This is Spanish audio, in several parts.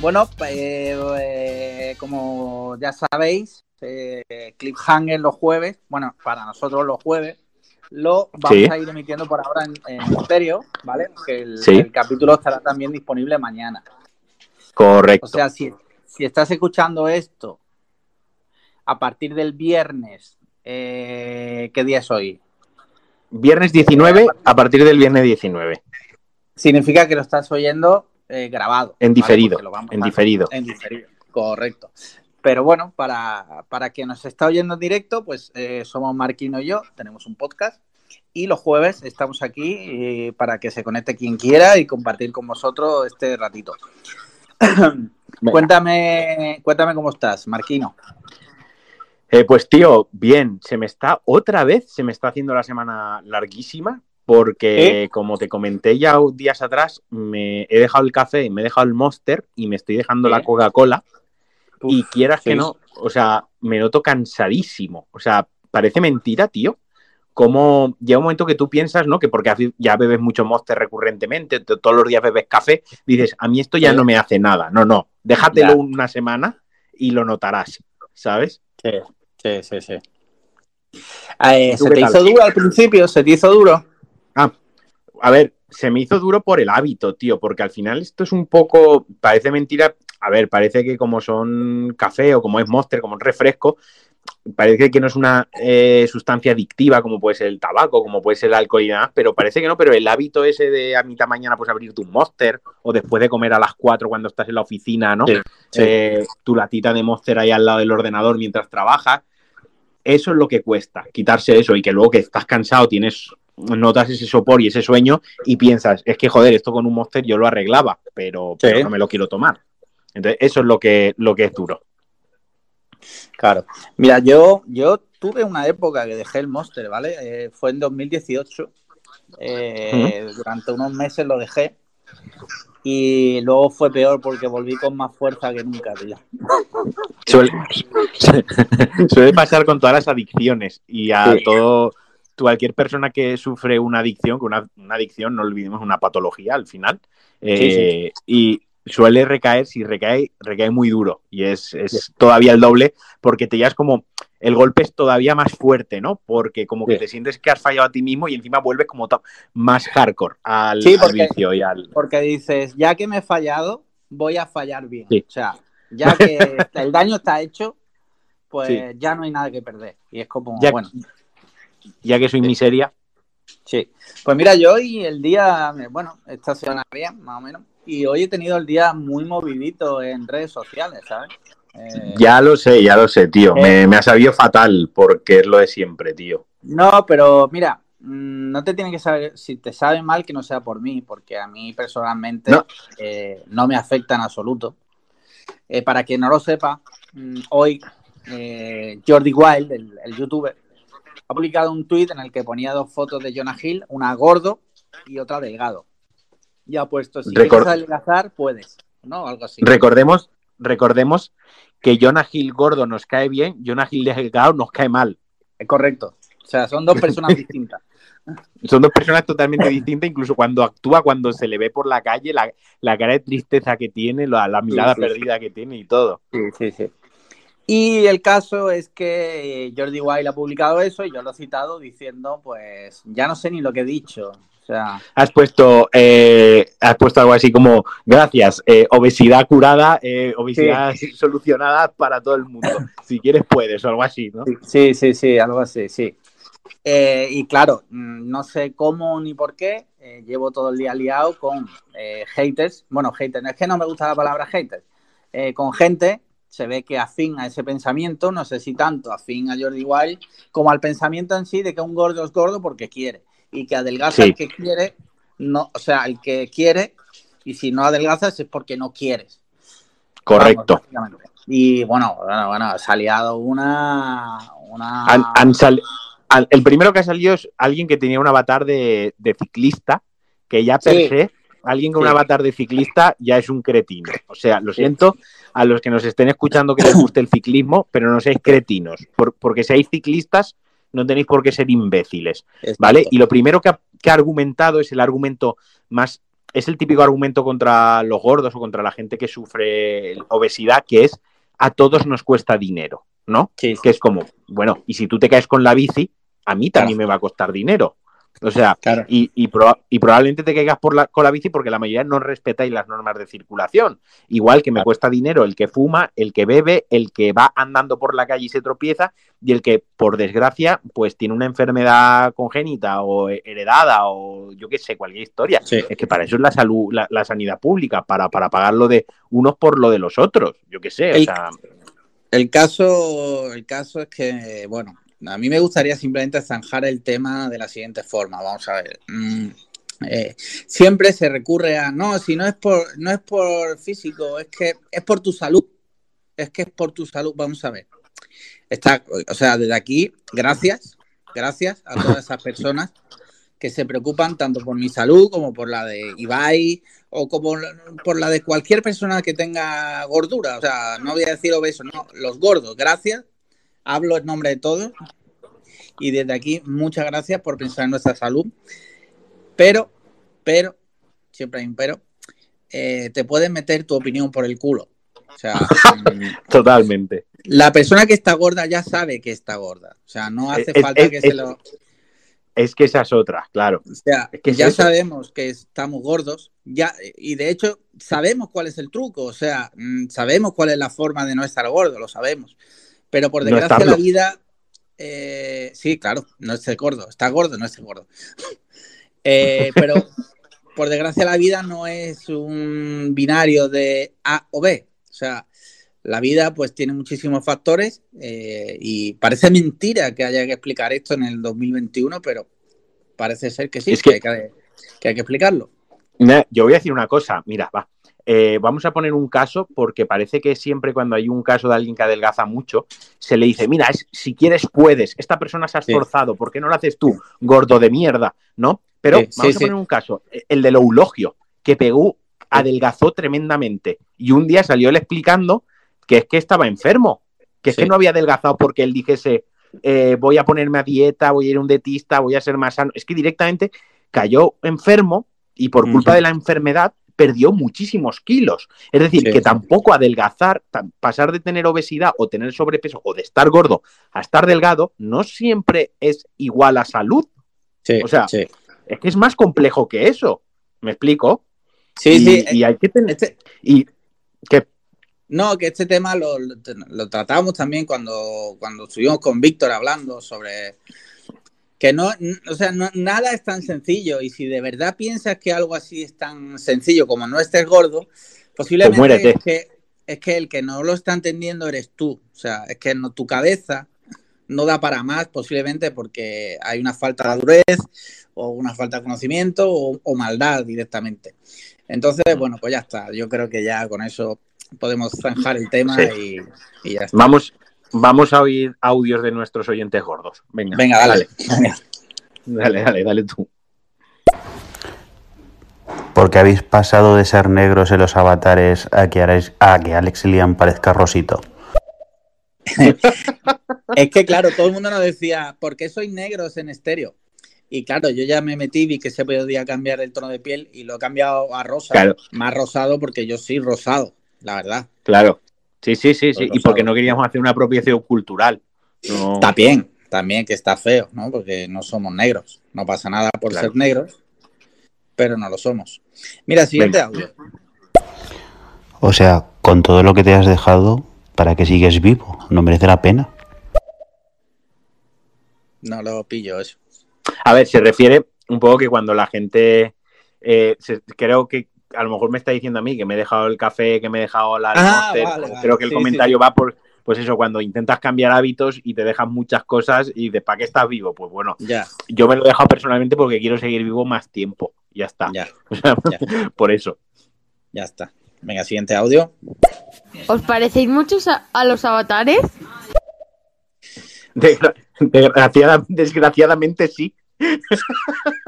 Bueno, eh, eh, como ya sabéis, eh, Cliffhanger los jueves, bueno, para nosotros los jueves, lo vamos a ir emitiendo por ahora en, en estéreo, ¿vale? Que el, el, capítulo estará también disponible mañana. Correcto. O sea, si, si estás escuchando esto a partir del viernes, ¿qué día es hoy? Viernes 19, a partir del viernes 19. Significa que lo estás oyendo eh, grabado. En diferido. ¿vale? En diferido. En diferido. Correcto. Pero bueno, para, para quien nos está oyendo en directo, pues eh, somos Marquino y yo, tenemos un podcast y los jueves estamos aquí eh, para que se conecte quien quiera y compartir con vosotros este ratito. cuéntame, cuéntame cómo estás, Marquino. Eh, pues tío, bien, se me está otra vez, se me está haciendo la semana larguísima porque ¿Eh? como te comenté ya días atrás, me he dejado el café, me he dejado el Monster y me estoy dejando ¿Eh? la Coca-Cola y quieras sí. que no, o sea, me noto cansadísimo, o sea, parece mentira, tío. Como llega un momento que tú piensas, ¿no? Que porque ya bebes mucho Monster recurrentemente, todos los días bebes café, dices, a mí esto ya no me hace nada. No, no, déjatelo ya. una semana y lo notarás, ¿sabes? Sí. Sí, sí, sí. Eh, ¿Se te hizo duro al principio? ¿Se te hizo duro? Ah, a ver, se me hizo duro por el hábito, tío, porque al final esto es un poco, parece mentira, a ver, parece que como son café o como es Monster, como es refresco, parece que no es una eh, sustancia adictiva como puede ser el tabaco, como puede ser el alcohol y demás, pero parece que no, pero el hábito ese de a mitad mañana pues abrirte un Monster o después de comer a las 4 cuando estás en la oficina, ¿no? Sí, sí. Eh, tu latita de Monster ahí al lado del ordenador mientras trabajas, eso es lo que cuesta, quitarse eso y que luego que estás cansado tienes notas ese sopor y ese sueño y piensas, es que joder, esto con un Monster yo lo arreglaba, pero, sí. pero no me lo quiero tomar. Entonces, eso es lo que, lo que es duro. Claro. Mira, yo, yo tuve una época que dejé el Monster, ¿vale? Eh, fue en 2018. Eh, uh -huh. Durante unos meses lo dejé. Y luego fue peor porque volví con más fuerza que nunca, tío. Suele, suele pasar con todas las adicciones y a sí. todo cualquier persona que sufre una adicción, que una, una, adicción, no olvidemos, una patología al final, eh, sí, sí. y suele recaer, si recae, recae muy duro y es, es todavía el doble porque te llevas como el golpe es todavía más fuerte, ¿no? Porque como que te sientes que has fallado a ti mismo y encima vuelves como más hardcore al, sí, porque, al vicio y al... Porque dices, ya que me he fallado, voy a fallar bien. O sea, ya que el daño está hecho, pues sí. ya no hay nada que perder. Y es como, ya, bueno. Ya que soy miseria. Sí. Pues mira, yo hoy el día, bueno, esta semana bien, más o menos. Y hoy he tenido el día muy movidito en redes sociales, ¿sabes? Eh, ya lo sé, ya lo sé, tío. Eh, me, me, ha sabido fatal porque es lo de siempre, tío. No, pero mira, mm, no te tiene que saber, si te sabe mal que no sea por mí, porque a mí personalmente no, eh, no me afecta en absoluto. Para quien no lo sepa, mm, hoy Jordi Wild, el, el, youtuber, ha publicado un tweet en el que ponía dos fotos de Jonah Hill, una gordo y otra delgado. Y ha puesto, si Record... quieres adelgazar, puedes, ¿no? Algo así. Recordemos, recordemos que Jonah Hill gordo nos cae bien, Jonah Hill delgado nos cae mal. Correcto. O sea, son dos personas distintas. Son dos personas totalmente distintas, incluso cuando actúa, cuando se le ve por la calle, la, la cara de tristeza que tiene, la, la mirada sí, sí, perdida que tiene y todo. Sí, sí, sí. Y el caso es que Jordi Wild ha publicado eso y yo lo he citado diciendo, pues, ya no sé ni lo que he dicho. O sea... Has puesto, eh, has puesto algo así como, gracias, eh, obesidad curada, eh, obesidad sí. solucionada para todo el mundo. Si quieres puedes, o algo así, ¿no? Sí, sí, sí, algo así, sí. Eh, y claro, mm, no sé cómo ni por qué, eh, llevo todo el día liado con eh, haters. Bueno, haters, es que no me gusta la palabra haters. con gente, se ve que afín a ese pensamiento, no sé si tanto afín a Jordi Wild, como al pensamiento en sí de que un gordo es gordo porque quiere. Y que adelgaza sí. el que quiere, no, o sea, el que quiere, y si no adelgazas es porque no quieres. Correcto. Vamos, y bueno, bueno, bueno, se ha liado una. una... Han, han sal el primero que ha salido es alguien que tenía un avatar de, de ciclista, que ya per sí. se, alguien con un avatar de ciclista ya es un cretino. O sea, lo siento a los que nos estén escuchando que les guste el ciclismo, pero no seáis cretinos, por, porque seáis ciclistas no tenéis por qué ser imbéciles, ¿vale? Y lo primero que ha, que ha argumentado es el argumento más es el típico argumento contra los gordos o contra la gente que sufre obesidad, que es a todos nos cuesta dinero, ¿no? Que es como, bueno, y si tú te caes con la bici, a mí también me va a costar dinero. O sea, y, y, probablemente te caigas por la, con la bici porque la mayoría no respetáis las normas de circulación. Igual que me cuesta dinero el que fuma, el que bebe, el que va andando por la calle y se tropieza y el que, por desgracia, pues tiene una enfermedad congénita o heredada o yo qué sé, cualquier historia. Es que para eso es la salud, la, sanidad pública, para, para pagar lo de unos por lo de los otros. Yo qué sé, el, El caso, el caso es que, bueno, a mí me gustaría simplemente zanjar el tema de la siguiente forma. Vamos a ver. Mm, eh, siempre se recurre a no, si no es por no es por físico, es que es por tu salud. Es que es por tu salud. Vamos a ver. Está, o sea, desde aquí, gracias, gracias a todas esas personas que se preocupan tanto por mi salud como por la de Ibai o como por la de cualquier persona que tenga gordura. O sea, no voy a decir obeso, no, los gordos. Gracias hablo en nombre de todos y desde aquí muchas gracias por pensar en nuestra salud. Pero, pero, siempre hay un pero, eh, te puedes meter tu opinión por el culo. O sea, totalmente. La persona que está gorda ya sabe que está gorda. O sea, no hace falta que se lo. Es que esa es otra, claro. O sea, que ya sabemos que estamos gordos, ya, y de hecho sabemos cuál es el truco, o sea, mm, sabemos cuál es la forma de no estar gordo, lo sabemos. Pero por desgracia la vida, eh, sí, claro, no es gordo, está gordo, no es gordo. Eh, pero por desgracia la vida no es un binario de A o B. O sea, la vida pues tiene muchísimos factores eh, y parece mentira que haya que explicar esto en el 2021, pero parece ser que sí, que, hay que, que, hay que explicarlo. Yo voy a decir una cosa, mira, va. Eh, vamos a poner un caso porque parece que siempre cuando hay un caso de alguien que adelgaza mucho, se le dice, mira, si quieres puedes, esta persona se ha esforzado, ¿por qué no lo haces tú, gordo de mierda? ¿No? Pero vamos a poner un caso, el del eulogio, que pegó, adelgazó tremendamente y un día salió él explicando que es que estaba enfermo, que es que no había adelgazado porque él dijese, eh, voy a ponerme a dieta, voy a ir a un dietista, voy a ser más sano. Es que directamente cayó enfermo y por culpa de la enfermedad perdió muchísimos kilos. Es decir, que tampoco adelgazar, pasar de tener obesidad o tener sobrepeso o de estar gordo a estar delgado, no siempre es igual a salud. o sea, es que es más complejo que eso. ¿Me explico? Sí, sí. Y hay que tener. Este y que. No, que este tema lo, lo, tratamos también cuando, cuando estuvimos con Víctor hablando sobre que no, o sea, nada es tan sencillo y si de verdad piensas que algo así es tan sencillo como no estés gordo, posiblemente pues es, que, es que el que no lo está entendiendo eres tú, o sea, es que no, tu cabeza no da para más posiblemente porque hay una falta de durez o una falta de conocimiento o, maldad directamente. Entonces, bueno, pues ya está, yo creo que ya con eso podemos zanjar el tema y, y ya está. Vamos, Vamos a oír audios de nuestros oyentes gordos. Venga, Venga dale. Dale, dale, dale tú. Porque habéis pasado de ser negros en los avatares a que, a que Alex Liam parezca rosito. es que, claro, todo el mundo nos decía, ¿por qué sois negros en estéreo? Y claro, yo ya me metí, vi que se podía cambiar el tono de piel y lo he cambiado a rosa, más rosado porque yo soy rosado, la verdad. Claro. Sí, sí, sí, sí. Y porque no queríamos hacer una apropiación cultural. También, también que está feo, ¿no? Porque no somos negros. No pasa nada por ser negros, pero no lo somos. Mira, siguiente audio. O sea, con todo lo que te has dejado, ¿para que sigues vivo? ¿No merece la pena? No lo pillo eso. A ver, se refiere un poco que cuando la gente, eh, creo que a lo mejor me está diciendo a mí que me he dejado el café, que me he dejado la ah, creo que el comentario va por, pues eso, cuando intentas cambiar hábitos y te dejas muchas cosas y de ¿para qué estás vivo? Pues bueno, ya. yo me lo he dejado personalmente porque quiero seguir vivo más tiempo. Ya está. Ya. por eso. Ya está. Venga, siguiente audio. ¿Os parecéis muchos a, los avatares? desgraciadamente sí.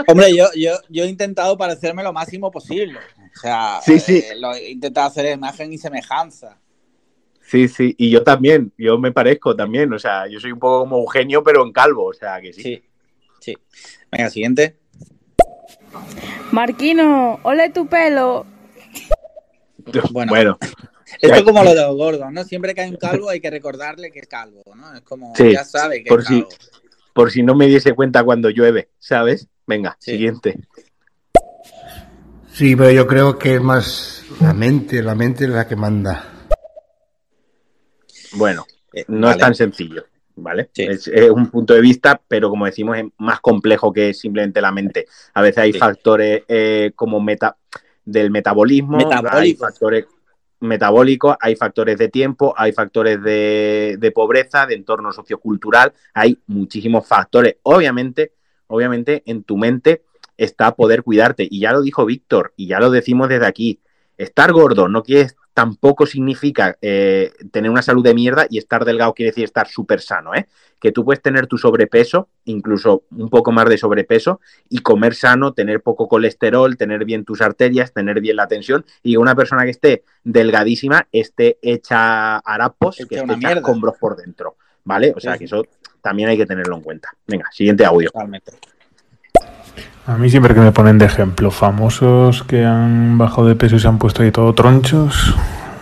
Hombre, yo, yo, yo he intentado parecerme lo máximo posible. O sea, sí, sí. Eh, lo he intentado hacer imagen y semejanza. Sí, sí, y yo también, yo me parezco también, o sea, yo soy un poco como Eugenio, pero en calvo, o sea, que sí. Sí, sí. Venga, siguiente. Marquino, ole tu pelo. Bueno. Bueno, Esto es como lo de los gordos, ¿no? Siempre que hay un calvo hay que recordarle que es calvo, ¿no? Es como, Sí, ya sabe que por es si- calvo. Por si no me diese cuenta cuando llueve, ¿sabes? Venga, Sí. siguiente. Sí, pero yo creo que es más la mente, la mente es la que manda. Bueno, Eh, no vale. es tan sencillo, ¿vale? Sí. Es, es un punto de vista, pero como decimos, es más complejo que simplemente la mente. A veces hay Sí. factores eh, como meta del metabolismo, hay Metabólicos. factores metabólicos, hay factores de tiempo, hay factores de, de pobreza, de entorno sociocultural, hay muchísimos factores. Obviamente, obviamente, en tu mente está poder cuidarte. Y ya lo dijo Víctor, y ya lo decimos desde aquí. Estar gordo no quiere, tampoco significa eh, tener una salud de mierda y estar delgado quiere decir estar súper sano, ¿eh? Que tú puedes tener tu sobrepeso, incluso un poco más de sobrepeso, y comer sano, tener poco colesterol, tener bien tus arterias, tener bien la tensión, y una persona que esté delgadísima esté hecha harapos, que esté hecha escombros por dentro, ¿vale? O sea que eso también hay que tenerlo en cuenta. Venga, siguiente audio. Totalmente. A mí siempre que me ponen de ejemplo famosos que han bajado de peso y se han puesto ahí todo tronchos,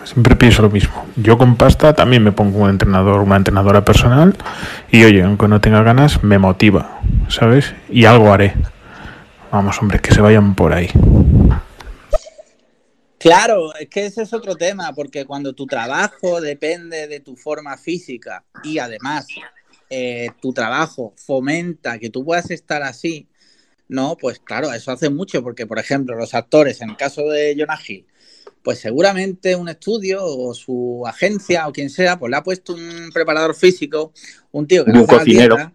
siempre pienso lo mismo. Yo con pasta también me pongo un entrenador, una entrenadora personal y oye, aunque no tenga ganas, me motiva, ¿sabes? Y algo haré. Vamos, hombre, que se vayan por ahí. Claro, es que ese es otro tema, porque cuando tu trabajo depende de tu forma física y además eh, tu trabajo fomenta que tú puedas estar así, no, pues claro, eso hace mucho, porque por ejemplo, los actores, en el caso de Jonah Hill, pues seguramente un estudio o su agencia o quien sea, pues le ha puesto un preparador físico, un tío que Un hace la cocinero. dieta,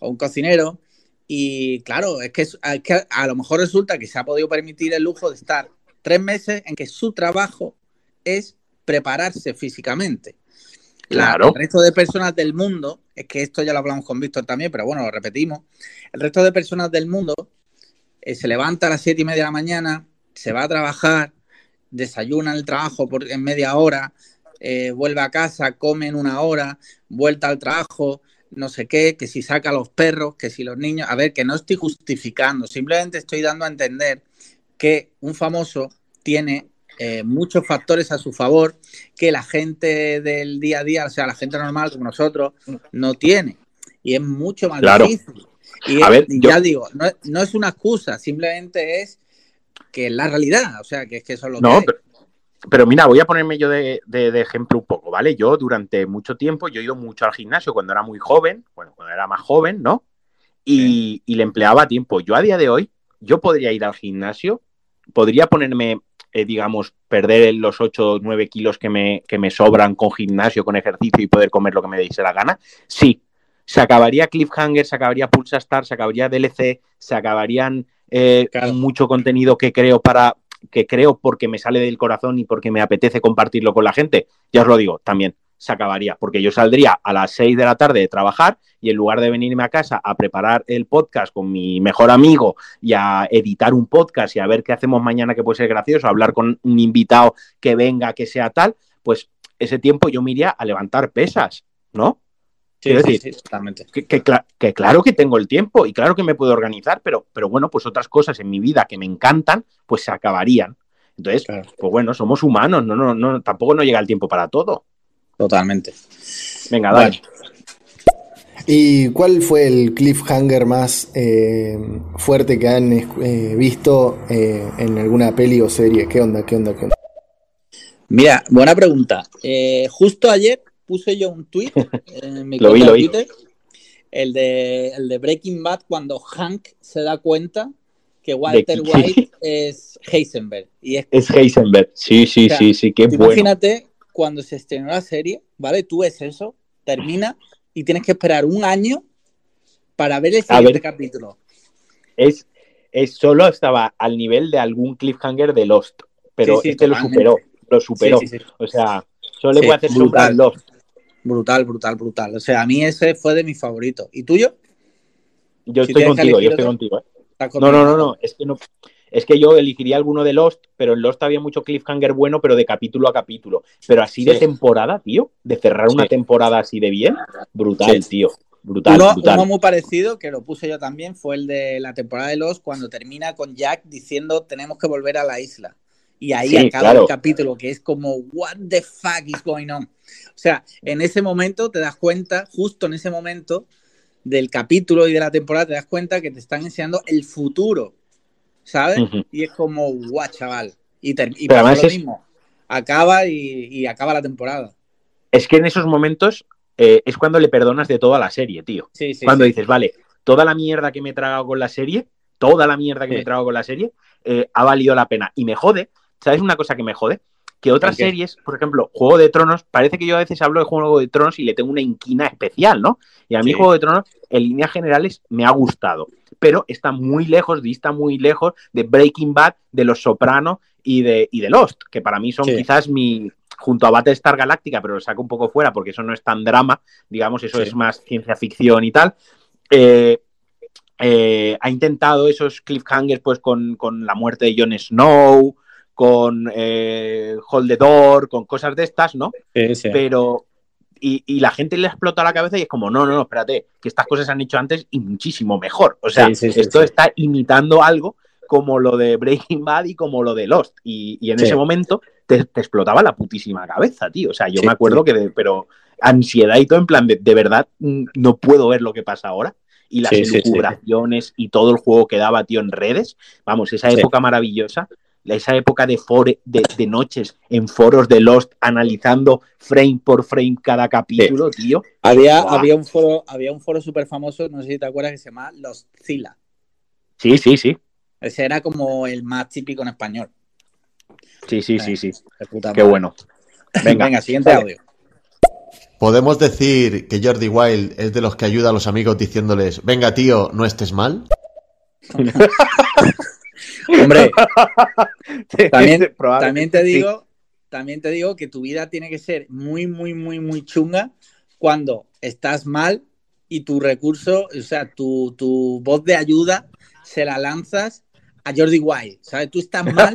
o un cocinero, y claro, es que, es que a lo mejor resulta que se ha podido permitir el lujo de estar tres meses en que su trabajo es prepararse físicamente. La- Claro. el resto de personas del mundo, es que esto ya lo hablamos con Víctor también, pero bueno, lo repetimos. El resto de personas del mundo eh, se levanta a las siete y media de la mañana, se va a trabajar, desayuna en el trabajo por, en media hora, eh, vuelve a casa, come en una hora, vuelta al trabajo, no sé qué, que si saca a los perros, que si los niños. A ver, que no estoy justificando, simplemente estoy dando a entender que un famoso tiene eh, muchos factores a su favor que la gente del día a día, o sea, la gente normal como nosotros, no tiene. Y es mucho más Claro. difícil. Y, A es- ver, y yo- ya digo, no, es- no es una excusa, simplemente es que es la realidad, o sea, que es que eso es lo que No, hay. pero, pero mira, voy a ponerme yo de, de- de ejemplo un poco, ¿vale? Yo durante mucho tiempo, yo he ido mucho al gimnasio cuando era muy joven, bueno, cuando era más joven, ¿no? Y, y le empleaba tiempo. Yo a día de hoy, yo podría ir al gimnasio, podría ponerme, eh, digamos, perder los 8 o 9 kilos que me, que me sobran con gimnasio, con ejercicio y poder comer lo que me diese la gana. Sí, se acabaría Cliffhanger, se acabaría Pulsa Star, se acabaría DLC, se acabarían eh, Claro. mucho contenido que creo para que creo porque me sale del corazón y porque me apetece compartirlo con la gente. Ya os lo digo, también se acabaría, porque yo saldría a las 6 de la tarde de trabajar y en lugar de venirme a casa a preparar el podcast con mi mejor amigo y a editar un podcast y a ver qué hacemos mañana que puede ser gracioso, hablar con un invitado que venga, que sea tal, pues ese tiempo yo me iría a levantar pesas, ¿no? Sí, quiero decir, sí, totalmente. que, que cla- que claro que tengo el tiempo y claro que me puedo organizar, pero, pero bueno, pues otras cosas en mi vida que me encantan, pues se acabarían. Entonces, Claro. pues bueno, somos humanos, no, no, no, tampoco no llega el tiempo para todo. Totalmente. Venga, dale. Bueno. ¿Y cuál fue el cliffhanger más eh, fuerte que han eh, visto eh, en alguna peli o serie? ¿Qué onda? ¿Qué onda? ¿Qué onda? Mira, buena pregunta. Eh, justo ayer puse yo un tweet en mi Lo vi, de lo vi. Twitter, el de, el de Breaking Bad, cuando Hank se da cuenta que Walter White es Heisenberg. Y es Es Heisenberg. Sí, sí, O sea, sí, sí, qué bueno. Imagínate cuando se estrenó la serie, ¿vale? Tú ves eso, termina y tienes que esperar un año para ver el A siguiente ver. capítulo. Es, es solo estaba al nivel de algún cliffhanger de Lost, pero Sí, sí, este lo superó, lo superó. Sí. O sea, solo le Sí, puede hacer brutal. al Lost. Brutal, brutal, brutal. O sea, a mí ese fue de mis favoritos. ¿Y tuyo? Yo Si estoy contigo, yo estoy contigo. ¿eh? ¿Estás No, no, no, no, es que no. Es que yo elegiría alguno de Lost, pero en Lost había mucho cliffhanger bueno, pero de capítulo a capítulo. Pero así de temporada, tío, de cerrar una temporada así de bien, brutal, Sí. tío. brutal, uno, brutal. uno muy parecido, que lo puse yo también, fue el de la temporada de Los, cuando termina con Jack diciendo tenemos que volver a la isla. Y ahí Sí, acaba claro. el capítulo, que es como, what the fuck is going on? O sea, en ese momento te das cuenta, justo en ese momento del capítulo y de la temporada, te das cuenta que te están enseñando el futuro, ¿sabes? Y es como, guau, chaval. Y, y pasa lo es- mismo. Acaba y, y acaba la temporada. Es que en esos momentos eh, es cuando le perdonas de toda la serie, tío. Sí, sí. cuando sí. dices, vale, toda la mierda que me he tragado con la serie, toda la mierda que me he tragado con la serie, eh, ha valido la pena. Y me jode, ¿sabes una cosa que me jode? Que otras series, por ejemplo, Juego de Tronos, parece que yo a veces hablo de Juego de Tronos y le tengo una inquina especial, ¿no? Y a mí. Juego de Tronos, en líneas generales, me ha gustado. Pero está muy lejos, dista muy lejos de Breaking Bad, de Los Sopranos y de, y de Lost, que para mí son Sí. quizás mi, junto a Battlestar Galáctica, pero lo saco un poco fuera porque eso no es tan drama, digamos, eso Sí. es más ciencia ficción y tal. Eh, eh, ha intentado esos cliffhangers pues con, con la muerte de Jon Snow, con eh, Hold the Door, con cosas de estas, ¿no? Sí, sí. Pero. Y, y la gente le explota la cabeza y es como, no, no, no, espérate, que estas cosas se han hecho antes y muchísimo mejor. O sea, Sí, sí, sí, esto está imitando algo como lo de Breaking Bad y como lo de Lost. Y, y en ese momento te, te explotaba la putísima cabeza, tío. O sea, yo me acuerdo que, de- pero ansiedad y todo, en plan, de, de verdad, mm, no puedo ver lo que pasa ahora. Y las elucubraciones y todo el juego que daba, tío, en redes. Vamos, esa época maravillosa. Esa época de, fore- de, de noches en foros de Lost analizando frame por frame cada capítulo, tío. Había, había un foro, había un foro súper famoso, no sé si te acuerdas, que se llama Los Zila. Sí, sí, sí. Ese era como el más típico en español. Sí, sí, sí, sí. De puta Qué bueno. Venga, Venga, siguiente Vale. audio. ¿Podemos decir que Jordi Wild es de los que ayuda a los amigos diciéndoles, venga tío, no estés mal? Hombre, también, Probablemente también te sí. digo, también te digo que tu vida tiene que ser muy, muy, muy, muy chunga cuando estás mal y tu recurso, o sea, tu, tu voz de ayuda se la lanzas a Jordi Wild, ¿sabes? Tú estás mal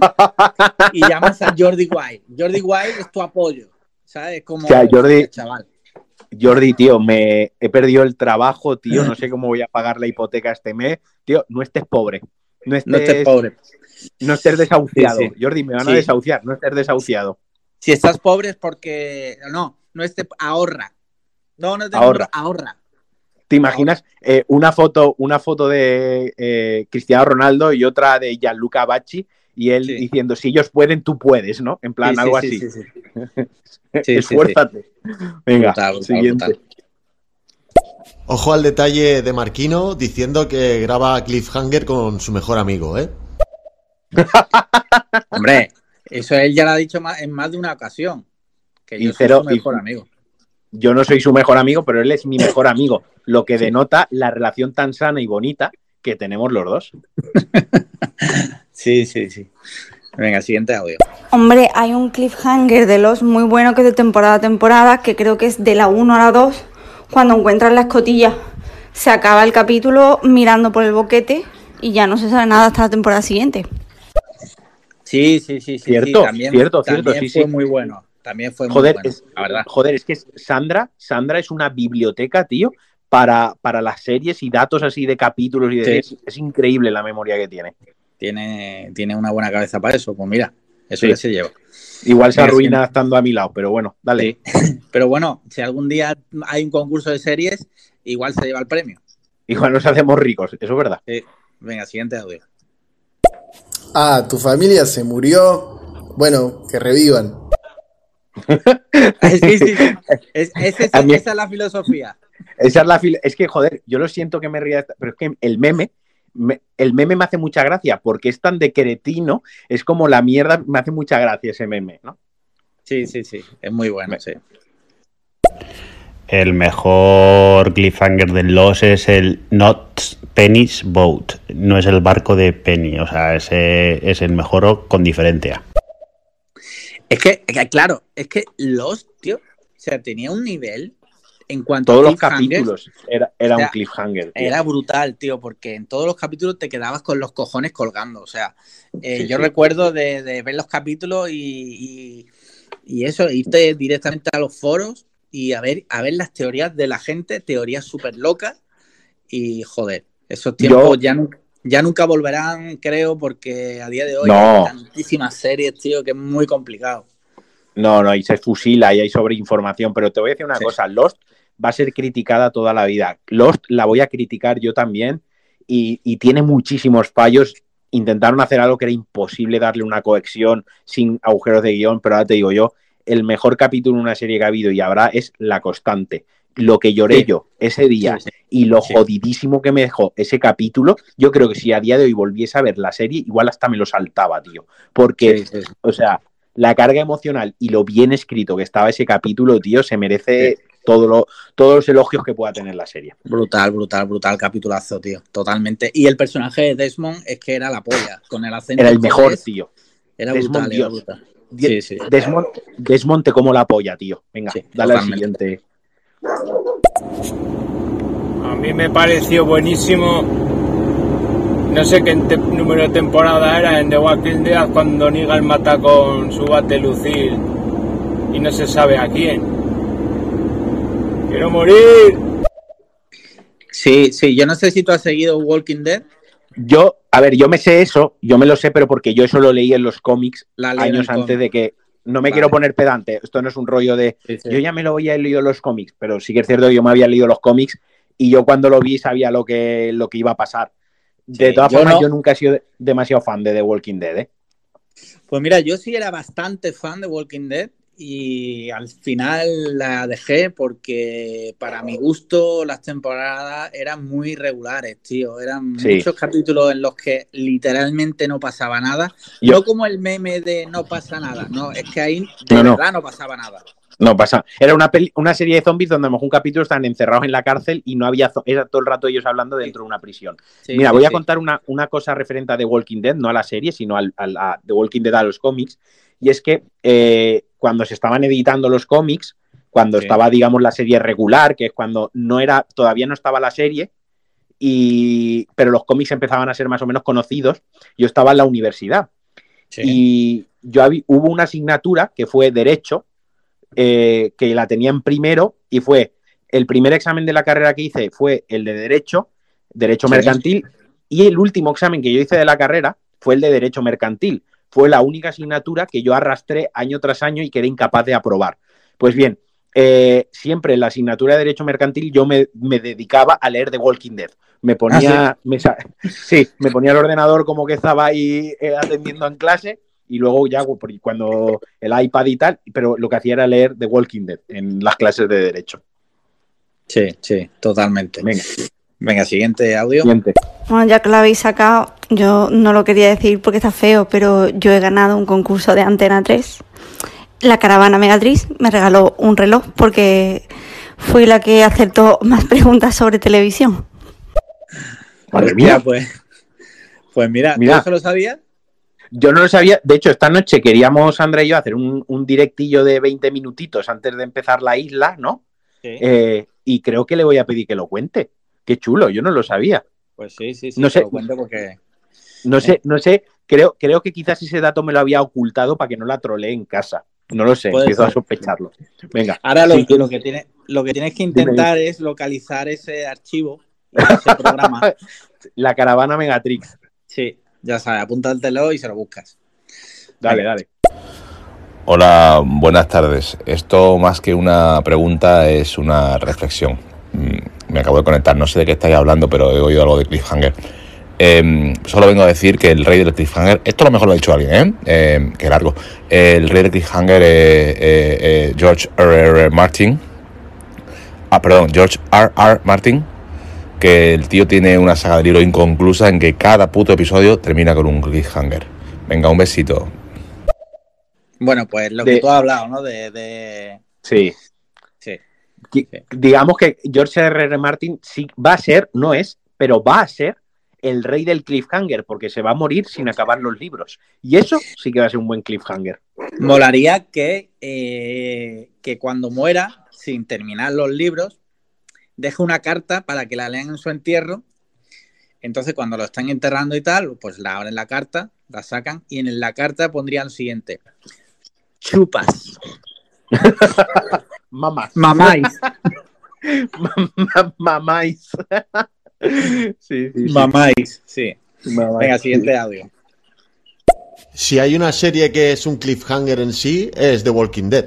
y llamas a Jordi Wild. Jordi Wild es tu apoyo, ¿sabes? Como, O sea, Jordi- chaval. Jordi, tío, me he perdido el trabajo, tío. No sé cómo voy a pagar la hipoteca este mes. Tío, no estés pobre. No estés, No estés pobre. no estés desahuciado. Sí, sí. Jordi, me van a desahuciar. No estés desahuciado. Si estás pobre es porque. No, no esté. Ahorra. No, no te Ahorra. ahorra. ¿Te imaginas eh, una foto, una foto de eh, Cristiano Ronaldo y otra de Gianluca Bacci y él Sí. diciendo si ellos pueden, tú puedes, ¿no? En plan Sí, algo sí, así. sí, sí. Sí, sí, Esfuérzate. Venga, Brutal, brutal, siguiente. brutal. Ojo al detalle de Marquino diciendo que graba Cliffhanger con su mejor amigo, ¿eh? Hombre, eso él ya lo ha dicho más- en más de una ocasión. Que Y yo cero- soy su mejor y- amigo. Yo no soy su mejor amigo, pero él es mi mejor amigo, lo que denota la relación tan sana y bonita que tenemos los dos. Sí, sí, sí. Venga, siguiente audio. Hombre, hay un cliffhanger de los muy bueno que es de temporada a temporada, que creo que es de la 1 a la 2, cuando encuentran la escotilla. Se acaba el capítulo mirando por el boquete y ya no se sabe nada hasta la temporada siguiente. Sí, sí, sí, sí. Cierto, sí, también, cierto, cierto, también sí, fue sí. muy bueno. También fue Joder, muy bueno, es- la verdad. Joder, es que es- Sandra, Sandra es una biblioteca, tío, para, para las series y datos así de capítulos y de Sí. series. Es increíble la memoria que tiene. Tiene, tiene una buena cabeza para eso. Pues mira, eso Sí. ya se lleva. Igual se arruina estando a mi lado, pero bueno, dale. Sí. Pero bueno, si algún día hay un concurso de series, igual se lleva el premio. Igual nos hacemos ricos, eso es verdad. Sí. Venga, siguiente audio. Ah, tu familia se murió. Bueno, que revivan. Sí, sí, sí. Es, es esa, mí- esa es la filosofía. Esa es la fila. Es que, joder, yo lo siento que me ría, esta- pero es que el meme, me- el meme me hace mucha gracia porque es tan de cretino, es como la mierda, me hace mucha gracia ese meme, ¿no? Sí, sí, sí. Es muy bueno, sí. El mejor cliffhanger del Lost es el Not Penny's Boat. No es el barco de Penny. O sea, ese es el mejor con diferencia. Es que, es que, claro, es que los, tío, o sea, tenía un nivel en cuanto Todos a los capítulos era, era sea, un cliffhanger. tío. Era brutal, tío, porque en todos los capítulos te quedabas con los cojones colgando. O sea, eh, Sí, yo sí. recuerdo de, de ver los capítulos y, y, y eso, irte directamente a los foros y a ver, a ver las teorías de la gente, teorías súper locas. Y joder, esos tiempos ya, nunca, ya nunca volverán, creo, porque a día de hoy No. hay tantísimas series, tío, que es muy complicado. No, no, y se fusila y hay sobreinformación, pero te voy a decir una Sí. cosa, Lost va a ser criticada toda la vida. Lost la voy a criticar yo también y, y tiene muchísimos fallos. Intentaron hacer algo que era imposible darle una cohesión sin agujeros de guion, pero ahora te digo yo, el mejor capítulo en una serie que ha habido y habrá es La Constante. Lo que lloré Sí. yo ese día Sí, sí. y lo jodidísimo que me dejó ese capítulo, yo creo que si a día de hoy volviese a ver la serie, igual hasta me lo saltaba, tío. Porque o sea, la carga emocional y lo bien escrito que estaba ese capítulo, tío, se merece todo lo- todos los elogios que pueda tener la serie. Brutal, brutal, brutal capitulazo, tío. Totalmente. Y el personaje de Desmond es que era la polla. Con el acento. Era el mejor, inglés, tío. Era Desmond, brutal, era Dios. brutal. Die- Sí, sí. Desmond, Desmonte como la polla, tío. Venga, Sí, dale al siguiente. A mí me pareció buenísimo. No sé qué te- número de temporada era en The Walking Dead cuando Negan mata con su bate Lucille y no se sabe a quién. ¡Quiero morir! Sí, sí. Yo no sé si tú has seguido Walking Dead. Yo, a ver, yo me sé eso, yo me lo sé, pero porque yo eso lo leí en los cómics La años antes cómic. de que. No me Vale. quiero poner pedante, esto no es un rollo de. Sí, sí. Yo ya me lo había leído en los cómics, pero sí que es cierto que yo me había leído los cómics y yo cuando lo vi sabía lo que, lo que iba a pasar. De Sí, todas yo formas, no. yo nunca he sido de- demasiado fan de The Walking Dead, ¿eh? Pues mira, yo sí era bastante fan de Walking Dead y al final la dejé porque para mi gusto las temporadas eran muy regulares, tío. Eran Sí. muchos capítulos en los que literalmente no pasaba nada. Yo- No como el meme de no pasa nada, no, es que ahí de No, verdad no pasaba nada. No pasa. Era una, peli- una serie de zombies donde a lo mejor un capítulo están encerrados en la cárcel y no había. Era todo el rato ellos hablando dentro de una prisión. Sí, Mira, voy a contar una, una cosa referente a The Walking Dead, no a la serie, sino al, al- a The Walking Dead a los cómics. Y es que eh, cuando se estaban editando los cómics, cuando Sí. estaba, digamos, la serie regular, que es cuando no era, todavía no estaba la serie, y, pero los cómics empezaban a ser más o menos conocidos, yo estaba en la universidad. Sí. Y yo habí- hubo una asignatura que fue Derecho, eh, que la tenía en primero, y fue el primer examen de la carrera que hice fue el de Derecho, Derecho Sí. Mercantil, y el último examen que yo hice de la carrera fue el de Derecho Mercantil. Fue la única asignatura que yo arrastré año tras año y que era incapaz de aprobar. Pues bien, eh, siempre en la asignatura de Derecho Mercantil yo me, me dedicaba a leer The Walking Dead. Me ponía, me sa- sí, me ponía el ordenador como que estaba ahí eh, atendiendo en clase y luego ya por- cuando el iPad y tal, pero lo que hacía era leer The Walking Dead en las clases de Derecho. Sí, sí, totalmente. Venga, Venga, siguiente audio. siguiente. Bueno, ya que lo habéis sacado, yo no lo quería decir porque está feo, pero yo he ganado un concurso de Antena 3. La caravana Megatriz me regaló un reloj porque fui la que acertó más preguntas sobre televisión. Madre Mira, mía. pues, pues mira, ¿tú Mira. eso lo sabías? Yo no lo sabía. De hecho, esta noche queríamos, André y yo, hacer un, un directillo de 20 minutitos antes de empezar la isla, ¿no? Sí. Eh, y creo que le voy a pedir que lo cuente. Qué chulo, yo no lo sabía. Pues sí, sí, sí. no sé. lo cuento porque. No sé, no sé, creo, creo que quizás ese dato me lo había ocultado para que no la trolee en casa. No lo sé, empiezo a sospecharlo. Venga. Ahora lo, Sí, lo que tiene, lo que tienes que intentar es localizar ese archivo, y ese programa. La caravana Megatrix. Sí, ya sabes, apúntatelo y se lo buscas. Dale, Venga. dale. Hola, buenas tardes. Esto más que una pregunta es una reflexión. Mm, Me acabo de conectar, no sé de qué estáis hablando, pero he oído algo de Cliffhanger. Em, solo vengo a decir que el rey del Cliffhanger, esto a lo mejor lo ha dicho alguien, ¿eh? Em, qué largo. El rey del Cliffhanger, eh, eh, eh, George R. R. Martin. Ah, perdón, George R. R. Martin. Que el tío tiene una saga de libros inconclusa en que cada puto episodio termina con un cliffhanger. Venga, un besito. Bueno, pues lo De- que tú has hablado, ¿no? De. de... Sí. Sí. Qui- Digamos que George R. R. Martin sí va a ser, no es, pero va a ser el rey del cliffhanger, porque se va a morir sin acabar los libros. Y eso sí que va a ser un buen cliffhanger. Molaría que, eh, que cuando muera, sin terminar los libros, deje una carta para que la lean en su entierro. Entonces, cuando lo están enterrando y tal, pues la abren la carta, la sacan y en la carta pondrían lo siguiente: chupas. Mamás. Mamáis. Ma- Mamáis. Sí, sí, sí. Mamáis, sí. Mamáis. Venga, siguiente audio. Si hay una serie que es un cliffhanger en sí, es The Walking Dead.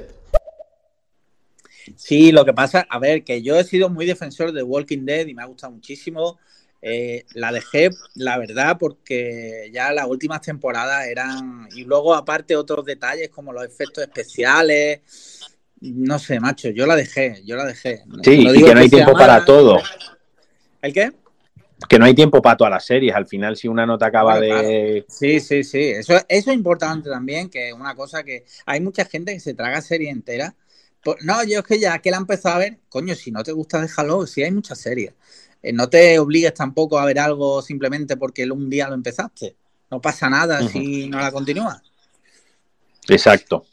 Sí, lo que pasa, a ver, que yo he sido muy defensor de Walking Dead y me ha gustado muchísimo. Eh, la dejé, la verdad, porque ya las últimas temporadas eran. Y luego, aparte, otros detalles como los efectos especiales. No sé, macho, yo la dejé, yo la dejé. Sí, No y digo que no hay tiempo para mala. todo. ¿El qué? Que no hay tiempo para todas las series. Al final, si una no te acaba de. Sí, sí, sí. Eso, eso es importante también, que es una cosa que hay mucha gente que se traga serie entera. No, yo es que ya que la he empezado a ver, coño, si no te gusta, déjalo. Si hay muchas series. Eh, no te obligues tampoco a ver algo simplemente porque un día lo empezaste. No pasa nada si no la continúas. Exacto.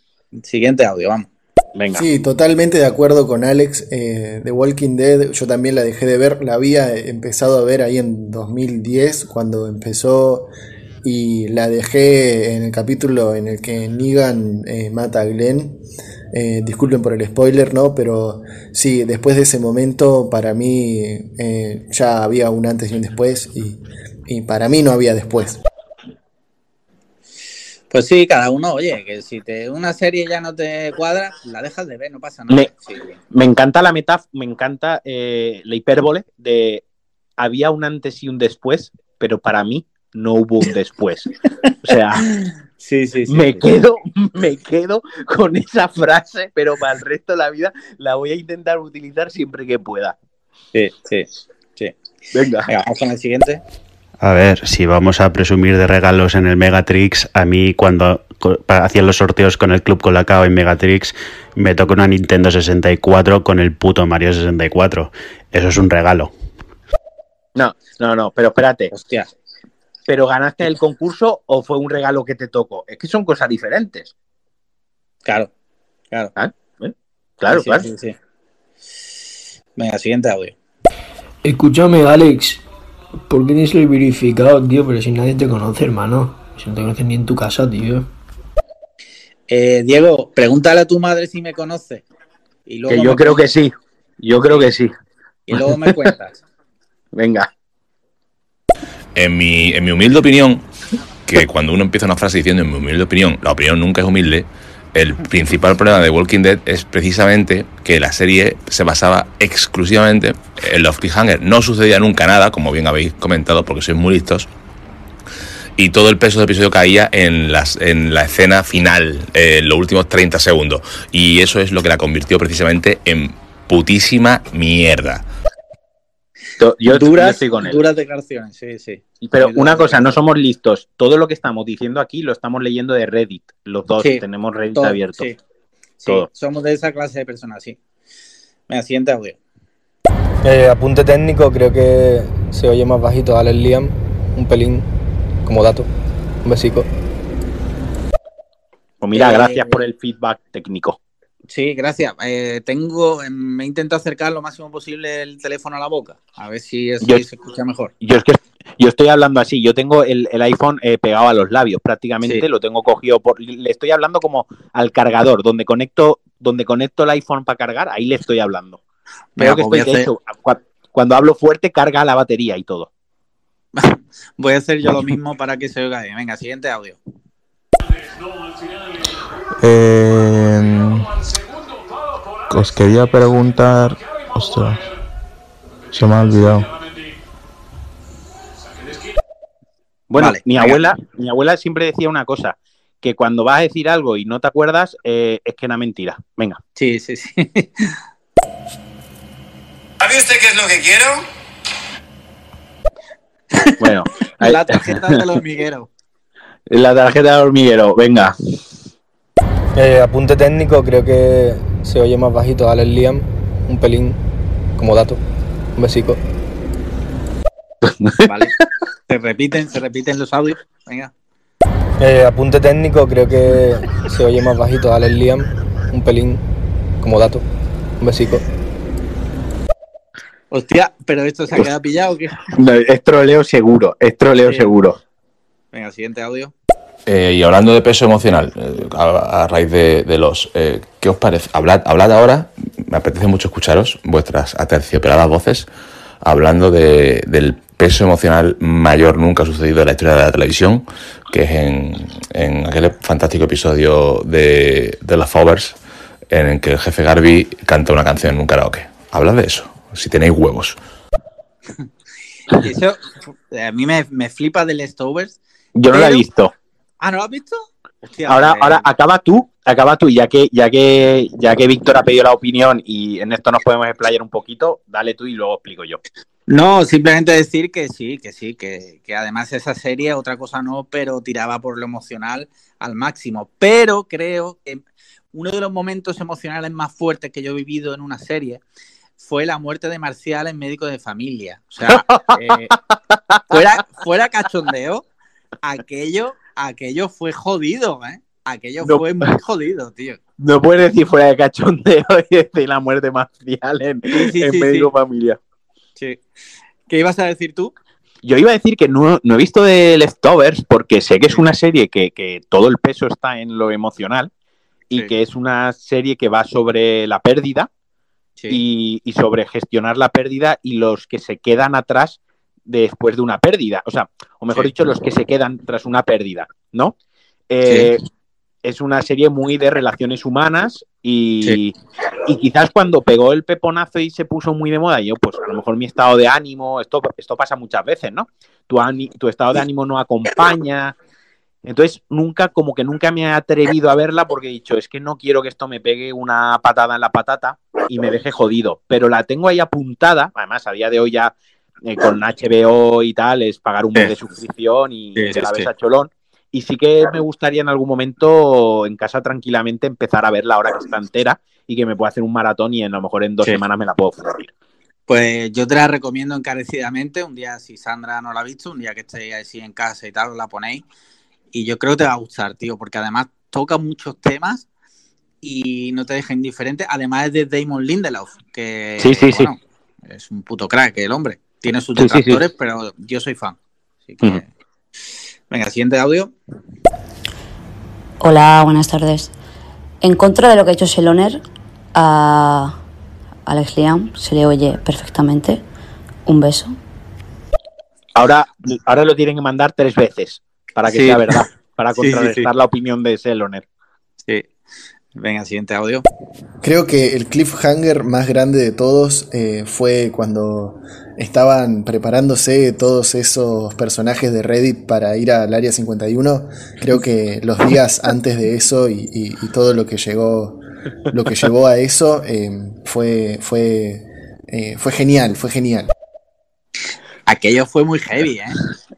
Siguiente audio, vamos. Venga. Sí, totalmente de acuerdo con Alex. Eh, The Walking Dead, yo también la dejé de ver. La había empezado a ver ahí en 2010, cuando empezó, y la dejé en el capítulo en el que Negan eh, mata a Glenn. Eh, disculpen por el spoiler, ¿no? Pero sí, después de ese momento, para mí eh, ya había un antes y un después, y, y para mí no había después. Pues sí, cada uno, oye, que si te, una serie ya no te cuadra, la dejas de ver, no pasa nada. Me, Sí. me encanta la metáfora, me encanta eh, la hipérbole de había un antes y un después, pero para mí no hubo un después. O sea, Sí, sí, sí. me sí. quedo, me quedo con esa frase, pero para el resto de la vida la voy a intentar utilizar siempre que pueda. Sí, sí, sí. Venga. Venga, vamos con el siguiente. A ver, si vamos a presumir de regalos en el Megatrix, a mí cuando hacían los sorteos con el Club Colacao en Megatrix, me tocó una Nintendo 64 con el puto Mario 64. Eso es un regalo. No, no, no, pero espérate. Hostia. ¿Pero ganaste el concurso o fue un regalo que te tocó? Es que son cosas diferentes. Claro, claro. Ah, ¿eh? Claro, Sí, sí, claro. sí, sí. Venga, siguiente audio. Escúchame, Alex. ¿Por qué tienes el verificado, tío? Pero si nadie te conoce, hermano. Si no te conocen ni en tu casa, tío. Eh, Diego, pregúntale a tu madre si me conoce. Y luego Que yo creo que sí. Yo creo que sí. Y luego me cuentas. Venga. En mi, en mi humilde opinión, que cuando uno empieza una frase diciendo en mi humilde opinión, la opinión nunca es humilde, el principal problema de Walking Dead es precisamente que la serie se basaba exclusivamente en los cliffhangers. No sucedía nunca nada, como bien habéis comentado, porque sois muy listos. Y todo el peso del episodio caía en, las, en la escena final, en los últimos 30 segundos. Y eso es lo que la convirtió precisamente en putísima mierda. Yo, duras, estoy con él. duras declaraciones, sí, sí. Pero una cosa, no somos listos. Todo lo que estamos diciendo aquí lo estamos leyendo de Reddit. Los dos Sí, tenemos Reddit Todo, abierto. Sí, sí, somos de esa clase de personas, sí. Venga, siguiente audio. Eh, apunte técnico, creo que se oye más bajito Alex Liam, un pelín, como dato. Un besico. Pues mira, Eh, gracias por el feedback técnico. Sí, gracias. Eh, tengo, eh, me intento acercar lo máximo posible el teléfono a la boca. A ver si eso Yo- se escucha mejor. Yo es que yo estoy hablando así. Yo tengo el, el iPhone eh, pegado a los labios prácticamente. Sí. Lo tengo cogido por. Le estoy hablando como al cargador, donde conecto, donde conecto el iPhone para cargar. Ahí le estoy hablando. Veo que pues estoy, de hecho, cua- cuando hablo fuerte carga la batería y todo. Voy a hacer yo lo mismo para que se oiga bien. Venga, siguiente audio. Eh, os quería preguntar. Ostras, se me ha olvidado. Bueno, Vale, mi venga. abuela, mi abuela siempre decía una cosa, que cuando vas a decir algo y no te acuerdas, eh, es que era mentira. Venga. Sí, sí, sí. ¿Sabe usted qué es lo que quiero? Bueno, La tarjeta del hormiguero. la tarjeta de hormiguero, venga. Eh, apunte técnico, creo que se oye más bajito Alex Liam, un pelín, como dato. Un besico. Vale. Se repiten, se repiten los audios. Venga. Eh, apunte técnico, creo que se oye más bajito Alex Liam, un pelín, como dato. Un besico. Hostia, pero esto se ha quedado pillado. o ¿qué? No, es troleo seguro, es troleo Sí. seguro. Venga, siguiente audio. Eh, y hablando de peso emocional, eh, a, a raíz de, de los, eh, ¿qué os parece? Hablad, hablad ahora, me apetece mucho escucharos vuestras aterciopeladas voces, hablando de, del peso emocional mayor nunca sucedido en la historia de la televisión, que es en, en aquel fantástico episodio de, de Los Fovers, en el que el jefe Garby canta una canción en un karaoke. Hablad de eso, si tenéis huevos. Eso a mí me, me flipa de Leftovers. Yo no la he pero- visto. Ah, ¿no lo has visto? Hostia, Ahora, ahora acaba tú, acaba tú, ya que, ya que, ya que Víctor ha pedido la opinión y en esto nos podemos explayar un poquito, dale tú y luego explico yo. No, simplemente decir que sí, que sí, que, que además esa serie, otra cosa no, pero tiraba por lo emocional al máximo. Pero creo que uno de los momentos emocionales más fuertes que yo he vivido en una serie fue la muerte de Marcial en Médico de Familia. O sea, eh, fuera, fuera cachondeo, aquello, aquello fue jodido, ¿eh? Aquello No. fue muy jodido, tío. No puedes decir fuera de cachondeo y decir la muerte marcial en, Sí, sí, en sí, médico sí. familia. Sí. ¿Qué ibas a decir tú? Yo iba a decir que no, no he visto de Leftovers porque sé que es una serie que, que todo el peso está en lo emocional y que es una serie que va sobre la pérdida y, y sobre gestionar la pérdida y los que se quedan atrás después de una pérdida. O sea, o mejor Sí. dicho, los que se quedan tras una pérdida, ¿no? Eh, Es una serie muy de relaciones humanas y, y quizás cuando pegó el peponazo y se puso muy de moda, yo pues a lo mejor mi estado de ánimo, esto, esto pasa muchas veces, ¿no? Tu, tu estado de ánimo no acompaña. Entonces, nunca, como que nunca me he atrevido a verla porque he dicho, es que no quiero que esto me pegue una patada en la patata y me deje jodido. Pero la tengo ahí apuntada, además a día de hoy ya eh, con HBO y tal, es pagar un mes de suscripción y Sí, te la ves sí. a cholón. Y sí que me gustaría en algún momento en casa tranquilamente empezar a verla ahora que está entera y que me pueda hacer un maratón y en, a lo mejor en dos semanas me la puedo fluir. Pues yo te la recomiendo encarecidamente. Un día, si Sandra no la ha visto, un día que estéis así en casa y tal, la ponéis. Y yo creo que te va a gustar, tío, porque además toca muchos temas y no te deja indiferente. Además es de Damon Lindelof, que Sí, sí, sí. es un puto crack el hombre. Tiene sus Sí, sí, sí. detractores, pero yo soy fan. Así que, Ujú. venga, siguiente audio. Hola, buenas tardes. En contra de lo que ha hecho Seloner, a Alex Liam se le oye perfectamente. Un beso. Ahora, ahora lo tienen que mandar tres veces para que Sí. sea verdad, para Sí, sí, sí. contrarrestar la opinión de Seloner. Sí. Venga, siguiente audio. Creo que el cliffhanger más grande de todos eh, fue cuando estaban preparándose todos esos personajes de Reddit para ir al Área 51. Creo que los días antes de eso y, y- y todo lo que llegó, lo que llevó a eso eh, fue, fue, eh, fue genial, fue genial. Aquello fue muy heavy, ¿eh?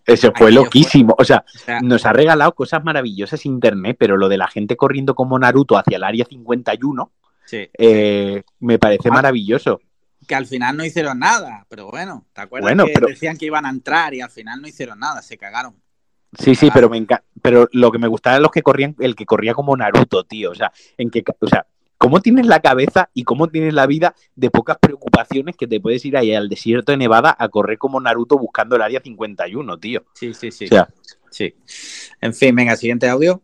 Eso fue Aquello loquísimo. O sea, sea- nos ha regalado cosas maravillosas internet, pero lo de la gente corriendo como Naruto hacia el área 51 Sí. eh, me parece Ah. maravilloso. Que al final no hicieron nada, pero bueno, ¿te acuerdas Bueno, que pero- decían que iban a entrar y al final no hicieron nada, se cagaron? Sí, sí, pero me enca- pero lo que me gustaba era los que corrían, el que corría como Naruto, tío. O sea, en que, o sea, cómo tienes la cabeza y cómo tienes la vida de pocas preocupaciones que te puedes ir ahí al desierto de Nevada a correr como Naruto buscando el área 51, tío. Sí, sí, sí. O sea, Sí. En fin, venga, siguiente audio.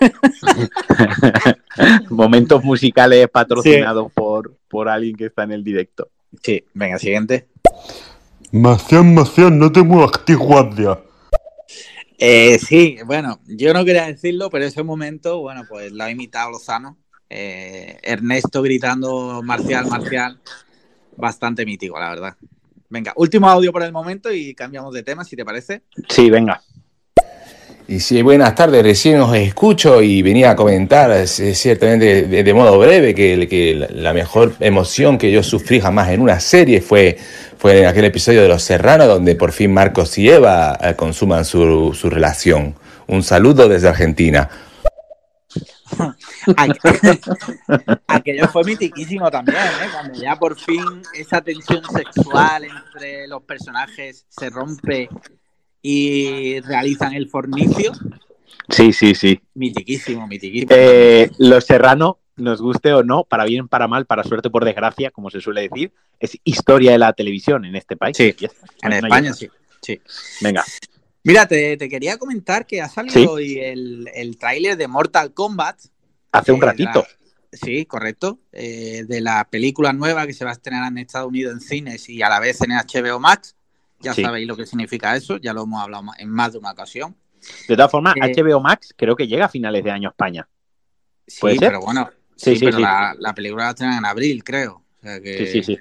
momentos musicales patrocinados por, por alguien que está en el directo. Sí, venga, siguiente. Macián, Macián, no te muevas, guardia. Eh, sí, bueno, yo no quería decirlo, pero ese momento, bueno, pues lo ha imitado Lozano. Eh, Ernesto gritando Marcial, Marcial. Bastante mítico, la verdad. Venga, último audio por el momento y cambiamos de tema, si te parece. Sí, venga. Y sí, buenas tardes, recién os escucho y venía a comentar ciertamente de, de modo breve que, que la- mejor emoción que yo sufrí jamás en una serie fue, fue en aquel episodio de Los Serranos donde por fin Marcos y Eva eh, consuman su, su relación. Un saludo desde Argentina. Aqu- Aquello fue mitiquísimo también, ¿eh? Cuando ya por fin esa tensión sexual entre los personajes se rompe y realizan el fornicio. Sí, sí, sí. Mitiquísimo, mitiquísimo. Eh, Los Serrano, nos guste o no, para bien, para mal, para suerte, por desgracia, como se suele decir, es historia de la televisión en este país. Sí, en No España sí. sí. Venga. Mira, te, te quería comentar que ha salido Sí. hoy el, el tráiler de Mortal Kombat. Hace un eh, ratito. la- sí, correcto. eh, de la película nueva que se va a estrenar en Estados Unidos en cines y a la vez en HBO Max. Ya Sí. sabéis lo que significa eso, ya lo hemos hablado en más de una ocasión. De todas formas, Eh, HBO Max creo que llega a finales de año a España. Sí, ¿Puede ser? pero bueno, Sí, sí, pero. La, la película la estrenan en abril, creo. O sea que- Sí, sí, sí.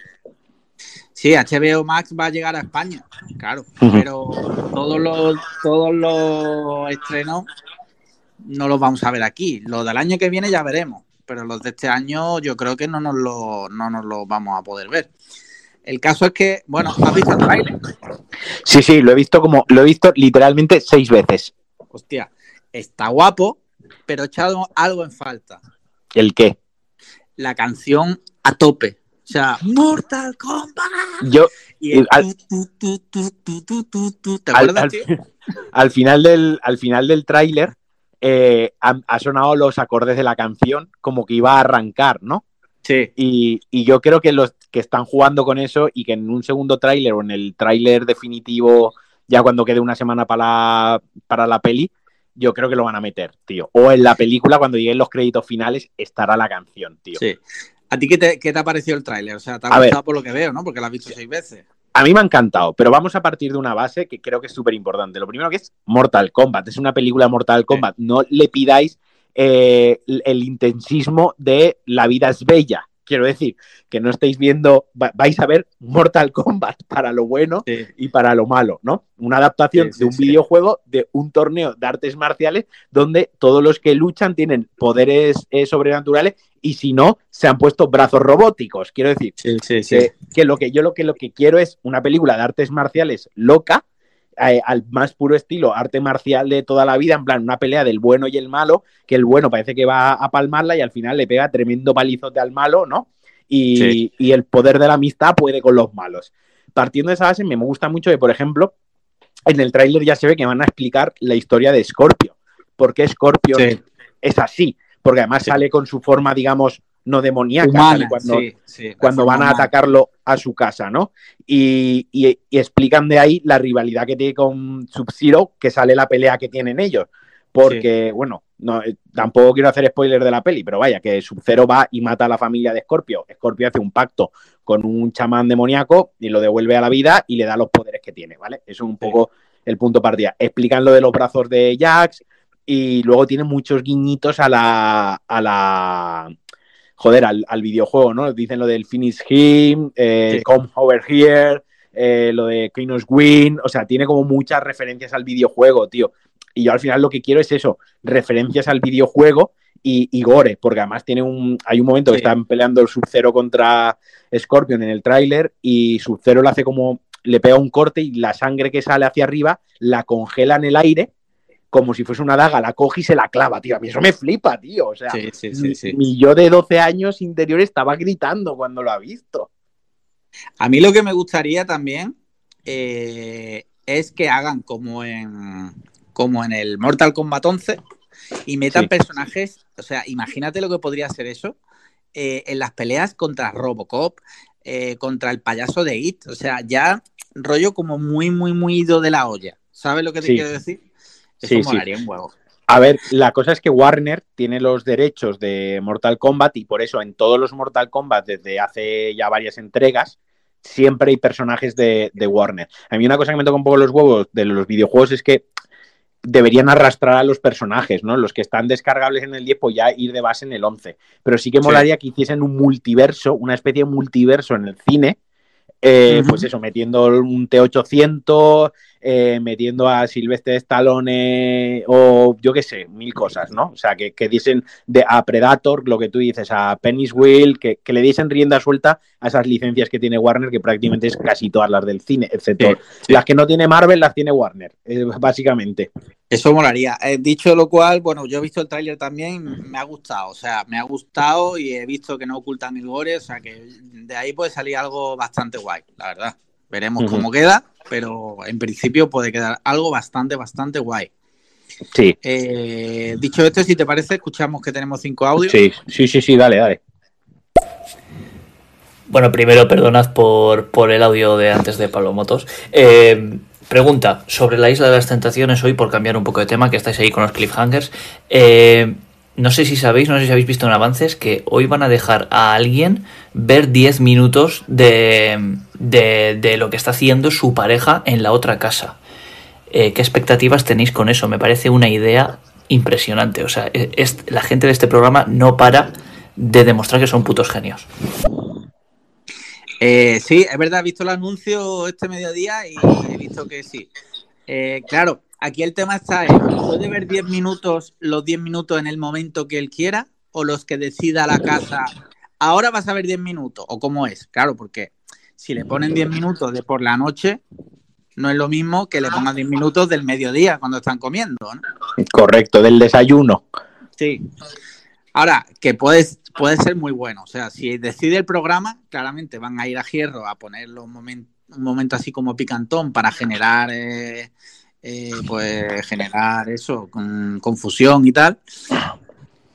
Sí, HBO Max va a llegar a España, claro, pero todos los, todos los estrenos no los vamos a ver aquí. Los del año que viene ya veremos, pero los de este año yo creo que no nos lo, no nos lo vamos a poder ver. El caso es que, bueno, ¿has visto el tráiler? Sí, sí, lo he visto como, lo he visto literalmente seis veces. Hostia, está guapo, pero he echado algo en falta. ¿El qué? La canción a tope. O sea, Mortal Kombat. Yo, Y el al- tu, tu, tu, ¿Te acuerdas, al- tío? al final del, al final del tráiler eh, han- ha, sonado los acordes de la canción como que iba a arrancar, ¿no? Sí. Y, y yo creo que los que están jugando con eso y que en un segundo tráiler o en el tráiler definitivo, ya cuando quede una semana para la, para la peli, yo creo que lo van a meter, tío. O en la película, cuando lleguen los créditos finales, estará la canción, tío. Sí. ¿A ti qué te, qué te ha parecido el tráiler? O sea, te ha A ver. gustado por lo que veo, ¿no? Porque lo has visto seis veces. A mí me ha encantado, pero vamos a partir de una base que creo que es súper importante. Lo primero que es Mortal Kombat, es una película de Mortal Kombat. No le pidáis eh, el intensismo de La vida es bella. Quiero decir, que no estáis viendo, va- vais a ver Mortal Kombat para lo bueno y para lo malo, ¿no? Una adaptación Sí, sí, de un videojuego, de un torneo de artes marciales, donde todos los que luchan tienen poderes eh, sobrenaturales y si no, se han puesto brazos robóticos. Quiero decir, que, que lo que yo lo que, lo que quiero es una película de artes marciales loca, eh, al más puro estilo arte marcial de toda la vida, en plan una pelea del bueno y el malo, que el bueno parece que va a palmarla y al final le pega tremendo palizote al malo, ¿no? Y, Sí. y el poder de la amistad puede con los malos. Partiendo de esa base, me gusta mucho que, por ejemplo, en el tráiler ya se ve que van a explicar la historia de Scorpio. ¿Por qué Scorpio Sí. es así? Porque además sale con su forma, digamos, no demoníaca, Humana, cuando, sí, sí, la cuando forma van a atacarlo a su casa, ¿no? Y, y- y explican de ahí la rivalidad que tiene con Sub-Zero, que sale la pelea que tienen ellos. Porque, bueno, no, eh, tampoco quiero hacer spoiler de la peli, pero vaya, que Sub-Zero va y mata a la familia de Scorpio. Scorpio hace un pacto con un chamán demoníaco y lo devuelve a la vida y le da los poderes que tiene, ¿vale? Eso es un poco el punto de partida. Explican lo de los brazos de Jax y luego tiene muchos guiñitos a la, a la, joder, al, al videojuego, ¿no? Dicen lo del Finish Him, eh, Sí. Come Over Here, eh, lo de Kinos Win, o sea, tiene como muchas referencias al videojuego, tío. Y yo al final lo que quiero es eso, referencias al videojuego y, y gore, porque además tiene un, hay un momento que están peleando el Sub-Zero contra Scorpion en el tráiler y Sub-Zero le hace como, le pega un corte y la sangre que sale hacia arriba la congela en el aire como si fuese una daga, la coge y se la clava, tío. A mí eso me flipa, tío. O sea, Sí, sí, sí, mi yo de 12 años interior estaba gritando cuando lo ha visto. A mí lo que me gustaría también eh, es que hagan como en, como en el Mortal Kombat 11 y metan personajes, o sea, imagínate lo que podría ser eso eh, en las peleas contra Robocop, eh, contra el payaso de It, o sea, ya rollo como muy, muy, muy ido de la olla. ¿Sabes lo que te quiero decir? Eso Sí, sí. molaría un huevo. A ver, la cosa es que Warner tiene los derechos de Mortal Kombat y por eso en todos los Mortal Kombat desde hace ya varias entregas siempre hay personajes de, de Warner. A mí una cosa que me toca un poco los huevos de los videojuegos es que deberían arrastrar a los personajes, ¿no? Los que están descargables en el 10, pues ya ir de base en el 11. Pero sí que Sí. molaría que hiciesen un multiverso, una especie de multiverso en el cine, eh, pues eso, metiendo un T800, eh, metiendo a Silvestre Stallone o yo qué sé, mil cosas, ¿no? O sea, que, que diesen de, a Predator, lo que tú dices, a Penis Will, que, que le diesen rienda suelta a esas licencias que tiene Warner, que prácticamente es casi todas las del cine, excepto las que no tiene Marvel, las tiene Warner, eh, básicamente. Eso molaría. Eh, dicho lo cual, bueno, yo he visto el tráiler también, me ha gustado, o sea, me ha gustado y he visto que no ocultan el gore, o sea, que de ahí puede salir algo bastante guay, la verdad. Veremos cómo queda, pero en principio puede quedar algo bastante, bastante guay. Sí. Eh, dicho esto, si te parece, escuchamos que tenemos cinco audios. Sí, sí, sí, sí, dale, dale. Bueno, primero, perdonad por, por el audio de antes de Pablo Motos. Eh, pregunta sobre la Isla de las Tentaciones hoy, por cambiar un poco de tema, que estáis ahí con los cliffhangers. Eh, no sé si sabéis, no sé si habéis visto en avances, que hoy van a dejar a alguien ver 10 minutos de, de, lo que está haciendo su pareja en la otra casa. Eh, ¿Qué expectativas tenéis con eso? Me parece una idea impresionante. O sea, e, la gente de este programa no para de demostrar que son putos genios. Eh, sí, es verdad, he visto el anuncio este mediodía y he visto que sí. Eh, claro, aquí el tema está en, ¿puede ver 10 minutos, los 10 minutos en el momento que él quiera? ¿O los que decida la casa, ahora vas a ver 10 minutos? ¿O cómo es? Claro, porque si le ponen 10 minutos de por la noche, no es lo mismo que le pongan 10 minutos del mediodía cuando están comiendo, ¿no? Correcto, del desayuno. Sí. Ahora, que puede, puede ser muy bueno. O sea, si decide el programa, claramente van a ir a Hierro a poner los momen- un momento así como picantón para generar, eh, eh, pues, generar eso, con, confusión y tal.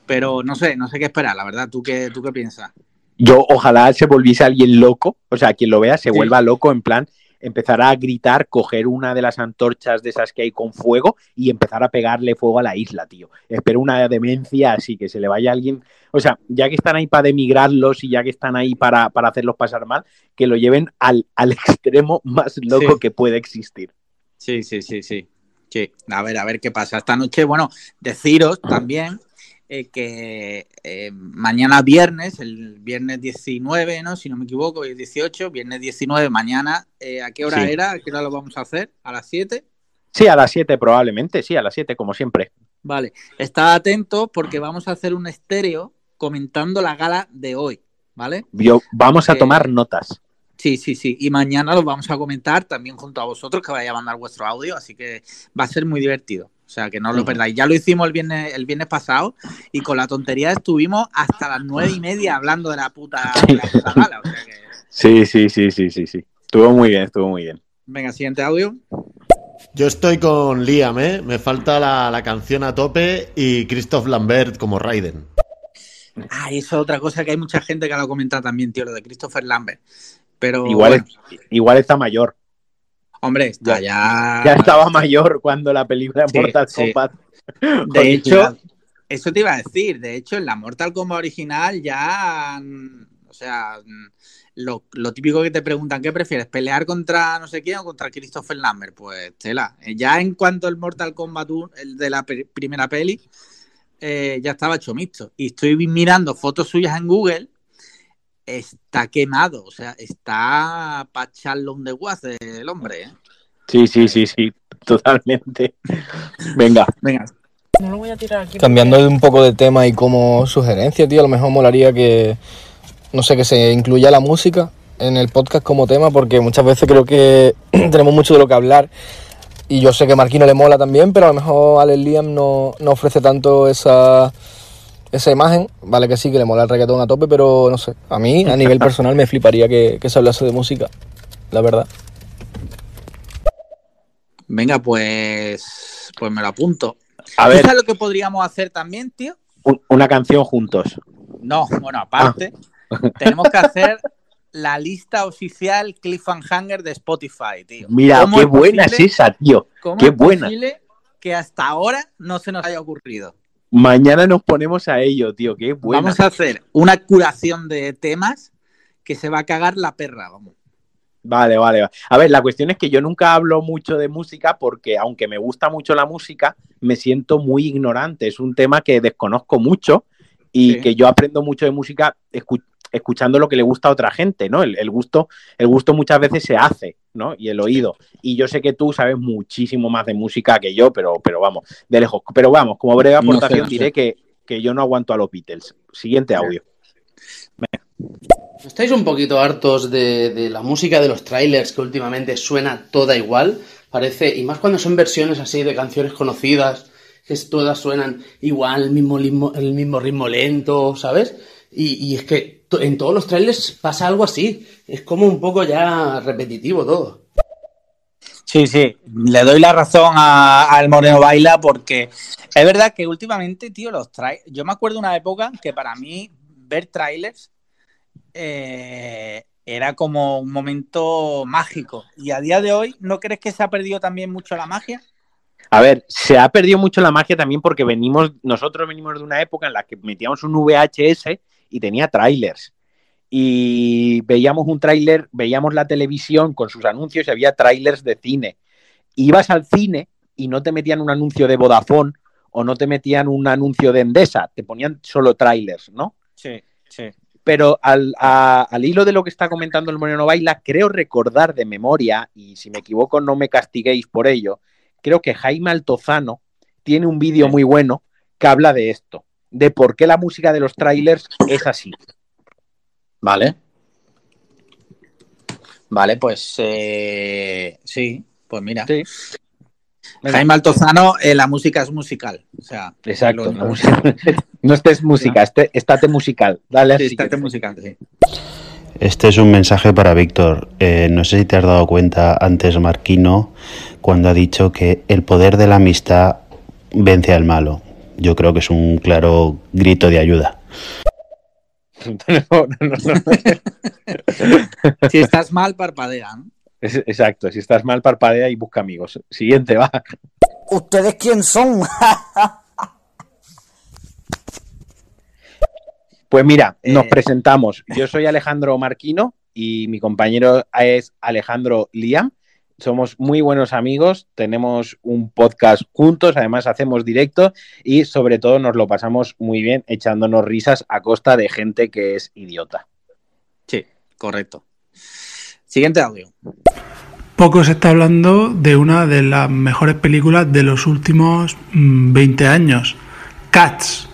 Pero no sé, no sé qué esperar, la verdad. ¿Tú qué, tú qué piensas? Yo ojalá se volviese alguien loco, o sea, quien lo vea se Sí. vuelva loco en plan empezar a gritar, coger una de las antorchas de esas que hay con fuego y empezar a pegarle fuego a la isla, tío. Espero una demencia así, que se le vaya alguien, o sea, ya que están ahí para demigrarlos y ya que están ahí para, para hacerlos pasar mal, que lo lleven al, al extremo más loco Sí. que puede existir. Sí, sí, sí, sí. Sí, a ver, a ver qué pasa. Esta noche, bueno, deciros también eh, que eh, mañana viernes, el viernes 19, ¿no? Si no me equivoco, es 18, viernes 19, mañana, eh, ¿a qué hora Sí. era? ¿A qué hora lo vamos a hacer? ¿A las 7? Sí, a las 7 probablemente, sí, a las 7 como siempre. Vale, está atento porque vamos a hacer un estéreo comentando la gala de hoy, ¿vale? Yo, vamos a tomar notas. Sí, sí, sí. Y mañana lo vamos a comentar también junto a vosotros, que vais a mandar vuestro audio, así que va a ser muy divertido. O sea, que no os lo perdáis. Ya lo hicimos el viernes, el viernes pasado y con la tontería estuvimos hasta las nueve y media hablando de la puta, de la puta gala. O sea que, Sí, sí, sí, sí, sí, sí. Estuvo muy bien, estuvo muy bien. venga, siguiente audio. Yo estoy con Liam, ¿eh? Me falta la, la canción a tope y Christoph Lambert como Raiden. Ah, y eso es otra cosa que hay mucha gente que lo ha comentado también, tío, lo de Christopher Lambert. Pero Igual, bueno, es- igual está mayor. hombre, está ya. Ya estaba mayor cuando la película Sí, Mortal sí. Kombat. De hecho, eso te iba a decir. De hecho, en la Mortal Kombat original ya. mm, O sea, mm, lo, lo típico que te preguntan, ¿qué prefieres? ¿Pelear contra no sé quién o contra Christopher Lambert? Pues tela. Eh, Ya en cuanto el Mortal Kombat 1, el de la primera peli, eh, ya estaba hecho mixto. Y estoy mirando fotos suyas en Google. Está quemado, o sea, está para echarle un desguace el hombre. ¿eh? Sí, sí, sí, sí, totalmente. Venga. Venga. No lo voy a tirar aquí. Cambiando un poco de tema y como sugerencia, tío, a lo mejor molaría que, no sé, que se incluya la música en el podcast como tema, porque muchas veces creo que tenemos mucho de lo que hablar. Y yo sé que a Marquino le mola también, pero a lo mejor Alex Liam no, no ofrece tanto esa, esa imagen. Vale que sí, que le mola el reggaetón a tope, pero no sé. A mí, a nivel personal, me fliparía que, que se hablase de música, la verdad. Venga, pues, pues me lo apunto. A ¿Tú ver. sabes lo que podríamos hacer también, tío? Un- una canción juntos. No, bueno, aparte, tenemos que hacer la lista oficial Cliffhanger de Spotify, tío. Mira, ¿Cómo qué es buena es posible- esa, tío. ¿Cómo Qué es buena. posible que hasta ahora no se nos haya ocurrido? Mañana nos ponemos a ello, tío. Qué buena. Vamos a hacer una curación de temas que se va a cagar la perra, vamos. Vale, vale, vale. A ver, la cuestión es que yo nunca hablo mucho de música porque, aunque me gusta mucho la música, me siento muy ignorante. Es un tema que desconozco mucho y Sí. que yo aprendo mucho de música escuchando lo que le gusta a otra gente, ¿no? El, el gusto, el gusto muchas veces se hace, ¿no? Y el oído. Y yo sé que tú sabes muchísimo más de música que yo, pero, pero vamos, de lejos. Pero vamos, como breve No sé, aportación no sé. diré que, que yo no aguanto a los Beatles. Siguiente audio. ¿No ¿Estáis un poquito hartos de, de la música de los trailers que últimamente suena toda igual? Parece, y más cuando son versiones así de canciones conocidas, que es- todas suenan igual, el mismo, ritmo- el mismo ritmo lento, ¿sabes? Y, y es que en todos los trailers pasa algo así. Es como un poco ya repetitivo todo. Sí, Sí, le doy la razón a- al Moreno Baila porque es verdad que últimamente, tío, los trailers. Yo me acuerdo una época que para mí ver trailers eh, era como un momento mágico. Y a día de hoy, ¿no crees que se ha perdido también mucho la magia? A ver, se ha perdido mucho la magia también porque venimos, nosotros venimos de una época en la que metíamos un VHS y tenía trailers. Y veíamos un tráiler, veíamos la televisión con sus anuncios y había trailers de cine. Ibas al cine y no te metían un anuncio de Vodafone o no te metían un anuncio de Endesa, te ponían solo trailers, ¿no? Sí, sí. Pero al, a- al hilo de lo que está comentando el Moreno Baila, creo recordar de memoria, y si me equivoco no me castiguéis por ello, creo que Jaime Altozano tiene un vídeo muy bueno que habla de esto, de por qué la música de los trailers es así. Vale. Vale, pues eh, sí, pues mira. Jaime Altozano, eh, la música es musical. O sea, Exacto. lo- no estés música, este, estate musical. Dale Sí, estate musical, sí. Este es un mensaje para Víctor. Eh, no sé si te has dado cuenta antes, Marquino, cuando ha dicho que el poder de la amistad vence al malo. Yo creo que es un claro grito de ayuda. No, no, no, no. Si estás mal, parpadea. ¿no? Es- Exacto, si estás mal, parpadea y busca amigos. Siguiente, va. ¿Ustedes quién son? Pues mira, nos Eh. presentamos. Yo soy Alejandro Marquino y mi compañero es Alejandro Liam. Somos muy buenos amigos, tenemos un podcast juntos, además hacemos directo y sobre todo nos lo pasamos muy bien echándonos risas a costa de gente que es idiota. Sí, correcto. Siguiente audio. Poco se está hablando de una de las mejores películas de los últimos mm, 20 años. Cats.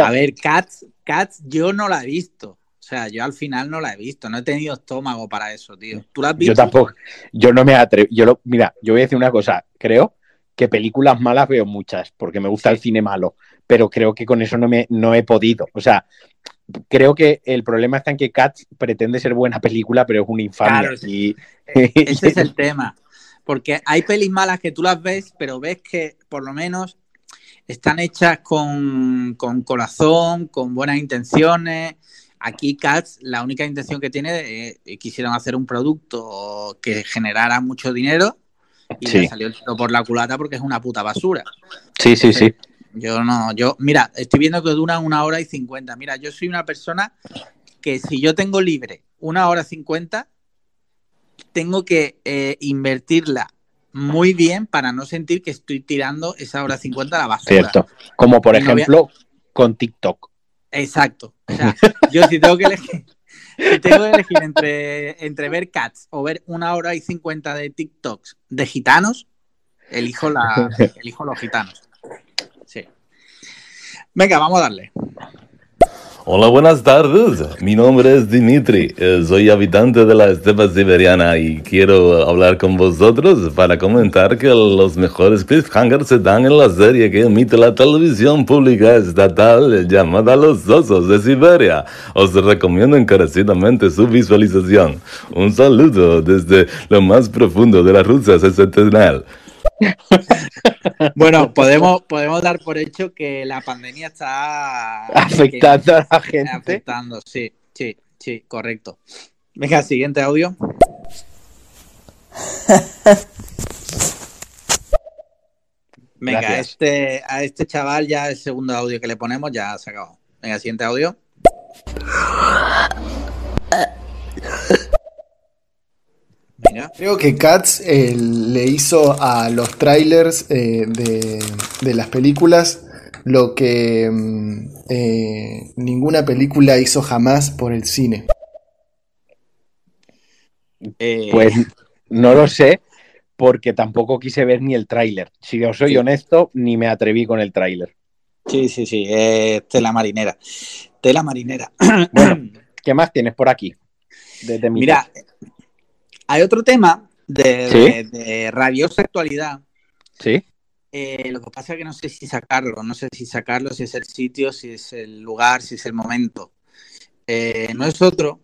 A ver, Cats, Cats, yo no la he visto. O sea, yo al final no la he visto. No he tenido estómago para eso, tío. ¿Tú la has visto? Yo tampoco, yo no me atrevo. Yo lo, mira, yo voy a decir una cosa, creo que películas malas veo muchas, porque me gusta el cine malo, pero creo que con eso no me no he podido. O sea, creo que el problema está en que Cats pretende ser buena película, pero es una infamia. Claro, y, Ese es el tema. Porque hay pelis malas que tú las ves, pero ves que por lo menos están hechas con, con corazón, con buenas intenciones. Aquí Cats, la única intención que tiene, eh, quisieron hacer un producto que generara mucho dinero y Sí. le salió el tiro por la culata porque es una puta basura. Sí, sí, sí. Yo no, yo, mira, estoy viendo que dura una hora y cincuenta. Mira, yo soy una persona que si yo tengo libre una hora cincuenta, tengo que eh, invertirla muy bien para no sentir que estoy tirando esa hora cincuenta a la basura. Cierto. Como por Y no voy a- ejemplo con TikTok. Exacto. O sea, yo si tengo que elegir, si tengo que elegir entre, entre ver Cats o ver una hora y cincuenta de TikToks de gitanos, elijo, la, elijo los gitanos. Sí. Venga, vamos a darle. Hola, buenas tardes. Mi nombre es Dimitri. eh, Soy habitante de la estepa siberiana y quiero hablar con vosotros para comentar que los mejores cliffhangers se dan en la serie que emite la televisión pública estatal llamada Los Osos de Siberia. Os recomiendo encarecidamente su visualización. Un saludo desde lo más profundo de la Rusia septentrional. Bueno, podemos, podemos dar por hecho que la pandemia está Afectando a la gente. Afectando, sí, sí, sí, correcto. Venga, siguiente audio. Venga, Gracias. este, a este chaval ya el segundo audio que le ponemos ya se acabó. Venga, siguiente audio. Creo que Cats eh, le hizo a los trailers eh, de, de las películas lo que mm, eh, ninguna película hizo jamás por el cine. Eh, Pues no lo sé, porque tampoco quise ver ni el tráiler. Si os soy Sí. honesto, ni me atreví con el tráiler. Sí, sí, sí, tela marinera. Tela marinera. Bueno, ¿qué más tienes por aquí? Desde mi Mira, hay otro tema de, ¿Sí? de- de rabiosa actualidad. Sí. Eh, lo que pasa es que no sé si sacarlo, no sé si sacarlo, si es el sitio, si es el lugar, si es el momento. Eh, no es otro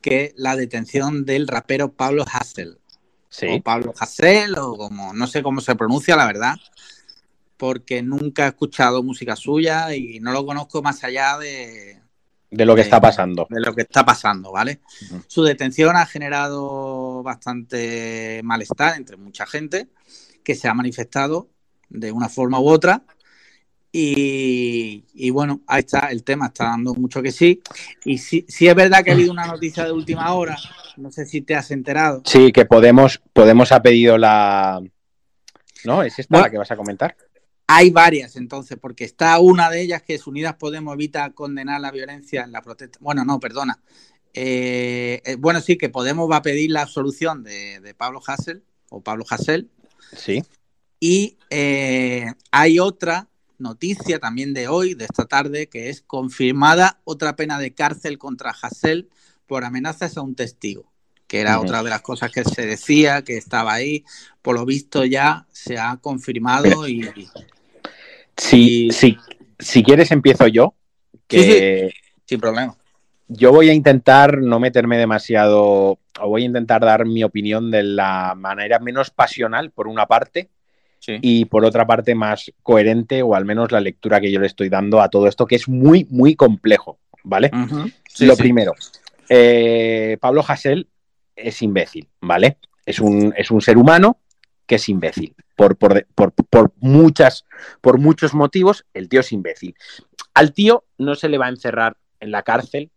que la detención del rapero Pablo Hassel. Sí. o Pablo Hasél, o como, no sé cómo se pronuncia, la verdad, porque nunca he escuchado música suya y no lo conozco más allá de, De lo que está pasando. de lo que está pasando, ¿vale? Su detención ha generado bastante malestar entre mucha gente que se ha manifestado de una forma u otra. Y, y bueno, ahí está el tema, está dando mucho que sí. Y sí, sí es verdad que ha habido una noticia de última hora, no sé si te has enterado. Sí, que Podemos, Podemos ha pedido la. ¿No? ¿Es esta Bueno. la que vas a comentar? Hay varias entonces, porque está una de ellas que es Unidas Podemos evita condenar la violencia en la protesta. Bueno, no, perdona. Eh, eh, bueno, sí, que Podemos va a pedir la absolución de, de Pablo Hassel o Pablo Hassel. Sí. Y eh, hay otra noticia también de hoy, de esta tarde, que es confirmada otra pena de cárcel contra Hassel por amenazas a un testigo, que era otra de las cosas que se decía, que estaba ahí. Por lo visto ya se ha confirmado y... Si, si, si quieres, empiezo yo. Que Sin problema. Yo voy a intentar no meterme demasiado, o voy a intentar dar mi opinión de la manera menos pasional, por una parte, y por otra parte más coherente, o al menos la lectura que yo le estoy dando a todo esto, que es muy, muy complejo, ¿vale? Sí, Lo sí. primero, eh, Pablo Hasél es imbécil, ¿vale? Es un, es un ser humano que es imbécil. Por, por, por- por muchas, por muchos motivos, el tío es imbécil. Al tío no se le va a encerrar en la cárcel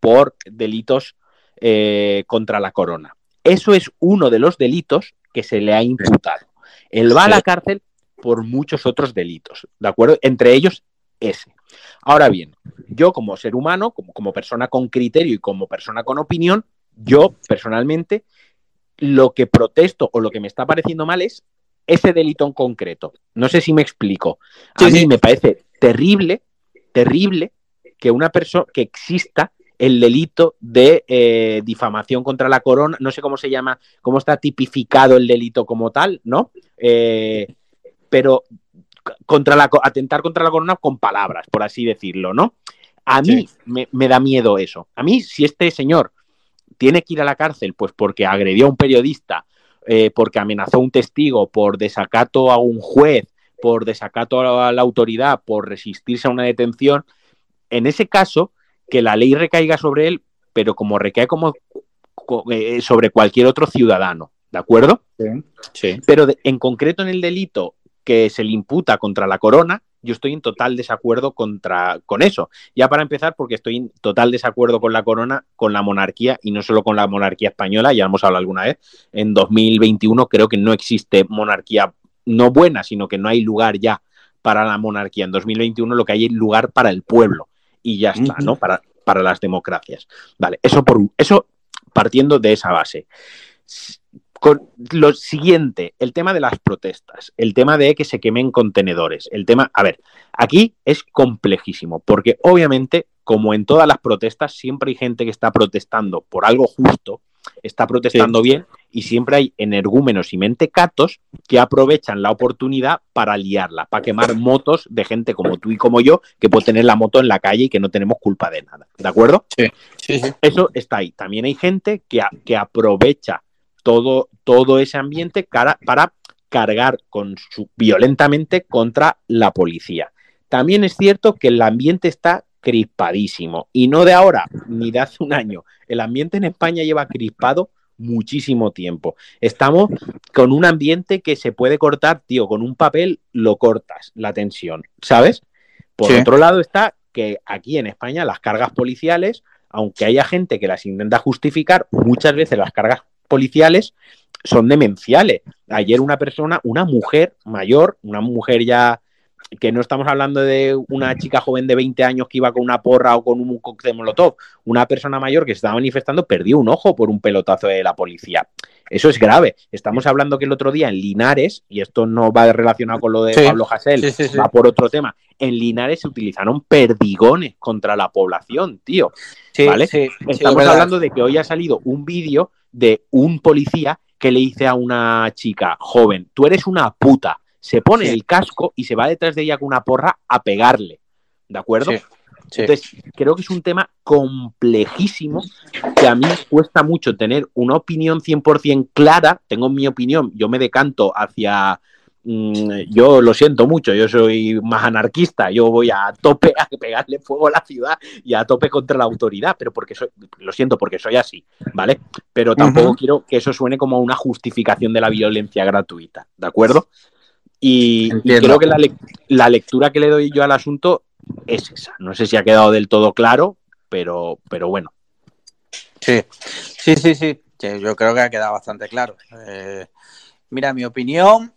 por delitos eh, contra la corona. Eso es uno de los delitos que se le ha imputado. Él va a la cárcel por muchos otros delitos, ¿de acuerdo? Entre ellos ese. Ahora bien, yo como ser humano, como, como persona con criterio y como persona con opinión, yo personalmente lo que protesto o lo que me está pareciendo mal es ese delito en concreto. No sé si me explico. A mí me parece terrible, terrible que una persona, que exista el delito de eh, difamación contra la corona, no sé cómo se llama, cómo está tipificado el delito como tal, ¿no? Eh, pero contra la, atentar contra la corona con palabras, por así decirlo, ¿no? A mí me, me da miedo eso. A mí, si este señor tiene que ir a la cárcel, pues porque agredió a un periodista, eh, porque amenazó a un testigo, por desacato a un juez, por desacato a la autoridad, por resistirse a una detención, en ese caso, que la ley recaiga sobre él, pero como recae como co- eh, sobre cualquier otro ciudadano, ¿de acuerdo? Sí. Pero de- en concreto en el delito que se le imputa contra la corona, yo estoy en total desacuerdo contra, con eso. Ya para empezar, porque estoy en total desacuerdo con la corona, con la monarquía, y no solo con la monarquía española, ya hemos hablado alguna vez. En 2021 creo que no existe monarquía no buena, sino que no hay lugar ya para la monarquía. En 2021 lo que hay es lugar para el pueblo, y ya está, ¿no? Para, para las democracias. Vale, eso, por, eso partiendo de esa base. Con lo siguiente, el tema de las protestas, el tema de que se quemen contenedores, el tema, a ver, aquí es complejísimo, porque obviamente, como en todas las protestas, siempre hay gente que está protestando por algo justo, está protestando bien, y siempre hay energúmenos y mentecatos que aprovechan la oportunidad para liarla, para quemar motos de gente como tú y como yo, que puede tener la moto en la calle y que no tenemos culpa de nada, ¿de acuerdo? Sí. Eso está ahí. También hay gente que, a- que aprovecha todo, todo ese ambiente cara- para cargar con su, violentamente contra la policía. También es cierto que el ambiente está crispadísimo y no de ahora ni de hace un año. El ambiente en España lleva crispado muchísimo tiempo. Estamos con un ambiente que se puede cortar, tío, con un papel lo cortas, la tensión, ¿sabes? Por Sí. otro lado está que aquí en España las cargas policiales, aunque haya gente que las intenta justificar, muchas veces las cargas policiales son demenciales. Ayer una persona, una mujer mayor, una mujer ya que no estamos hablando de una chica joven de 20 años que iba con una porra o con un cóctel molotov, una persona mayor que se estaba manifestando perdió un ojo por un pelotazo de la policía. Eso es grave. Estamos hablando que el otro día en Linares, y esto no va relacionado con lo de Sí. Pablo Hasél, Sí, sí, sí. va por otro tema. En Linares se utilizaron perdigones contra la población, tío. ¿Vale? Estamos hablando de que hoy ha salido un vídeo de un policía que le dice a una chica joven, tú eres una puta. Se pone Sí. el casco y se va detrás de ella con una porra a pegarle. ¿De acuerdo? Sí. Entonces, creo que es un tema complejísimo que a mí cuesta mucho tener una opinión 100% clara. Tengo mi opinión, yo me decanto hacia yo lo siento mucho, yo soy más anarquista, yo voy a tope a pegarle fuego a la ciudad y a tope contra la autoridad, pero porque soy, lo siento, porque soy así, ¿vale? Pero tampoco quiero que eso suene como una justificación de la violencia gratuita, ¿de acuerdo? Y, creo que la, la lectura que le doy yo al asunto es esa. No sé si ha quedado del todo claro, pero, pero bueno. Sí, sí, sí, sí. Yo creo que ha quedado bastante claro. Eh, mira, mi opinión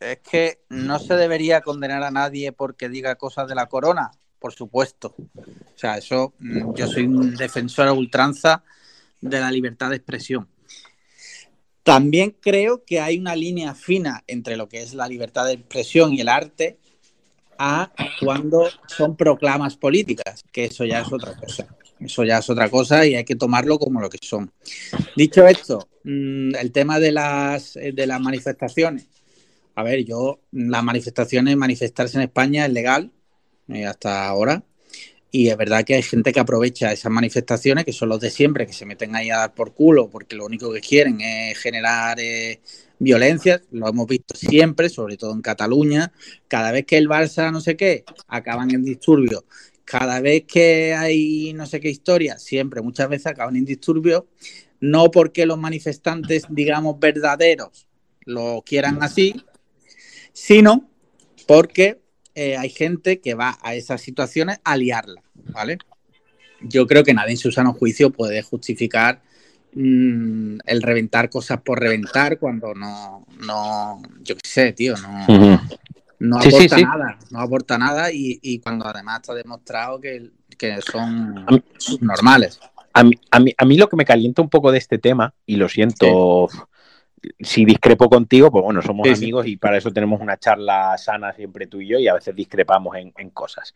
es que no se debería condenar a nadie porque diga cosas de la corona, por supuesto. O sea, eso, mm, yo soy un defensor a ultranza de la libertad de expresión. También creo que hay una línea fina entre lo que es la libertad de expresión y el arte a cuando son proclamas políticas, que eso ya es otra cosa. Eso ya es otra cosa y hay que tomarlo como lo que son. Dicho esto, mm, el tema de las, eh, de las manifestaciones. A ver, yo, las manifestaciones, manifestarse en España es legal eh, hasta ahora. Y es verdad que hay gente que aprovecha esas manifestaciones, que son los de siempre, que se meten ahí a dar por culo, porque lo único que quieren es generar eh, violencia. Lo hemos visto siempre, sobre todo en Cataluña. Cada vez que el Barça no sé qué, acaban en disturbios. Cada vez que hay no sé qué historia, siempre, muchas veces acaban en disturbios. No porque los manifestantes, digamos, verdaderos lo quieran así, sino porque eh, hay gente que va a esas situaciones a liarla, ¿vale? Yo creo que nadie en su sano juicio puede justificar mm, el reventar cosas por reventar cuando no, no yo qué sé, tío, no, no Sí, sí, aporta sí. nada, no aporta nada y, y cuando además está demostrado que, que son normales. A mí, a, mí, a mí lo que me calienta un poco de este tema, y lo siento si discrepo contigo, pues bueno, somos Sí, sí. amigos y para eso tenemos una charla sana siempre tú y yo y a veces discrepamos en, en cosas.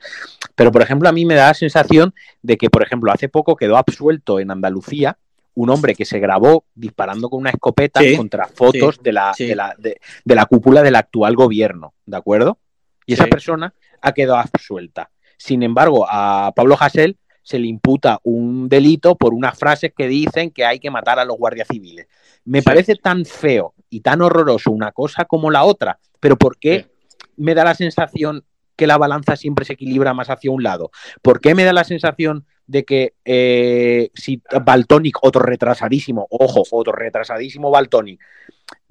Pero, por ejemplo, a mí me da la sensación de que, por ejemplo, hace poco quedó absuelto en Andalucía un hombre que se grabó disparando con una escopeta Sí, contra fotos de, la, de, la, de, de la cúpula del actual gobierno, ¿de acuerdo? Y esa persona ha quedado absuelta. Sin embargo, a Pablo Hasél se le imputa un delito por unas frases que dicen que hay que matar a los guardias civiles. Me parece tan feo y tan horroroso una cosa como la otra, pero ¿por qué me da la sensación que la balanza siempre se equilibra más hacia un lado? ¿Por qué me da la sensación de que eh, si Baltonic, otro retrasadísimo, ojo, otro retrasadísimo Baltonic,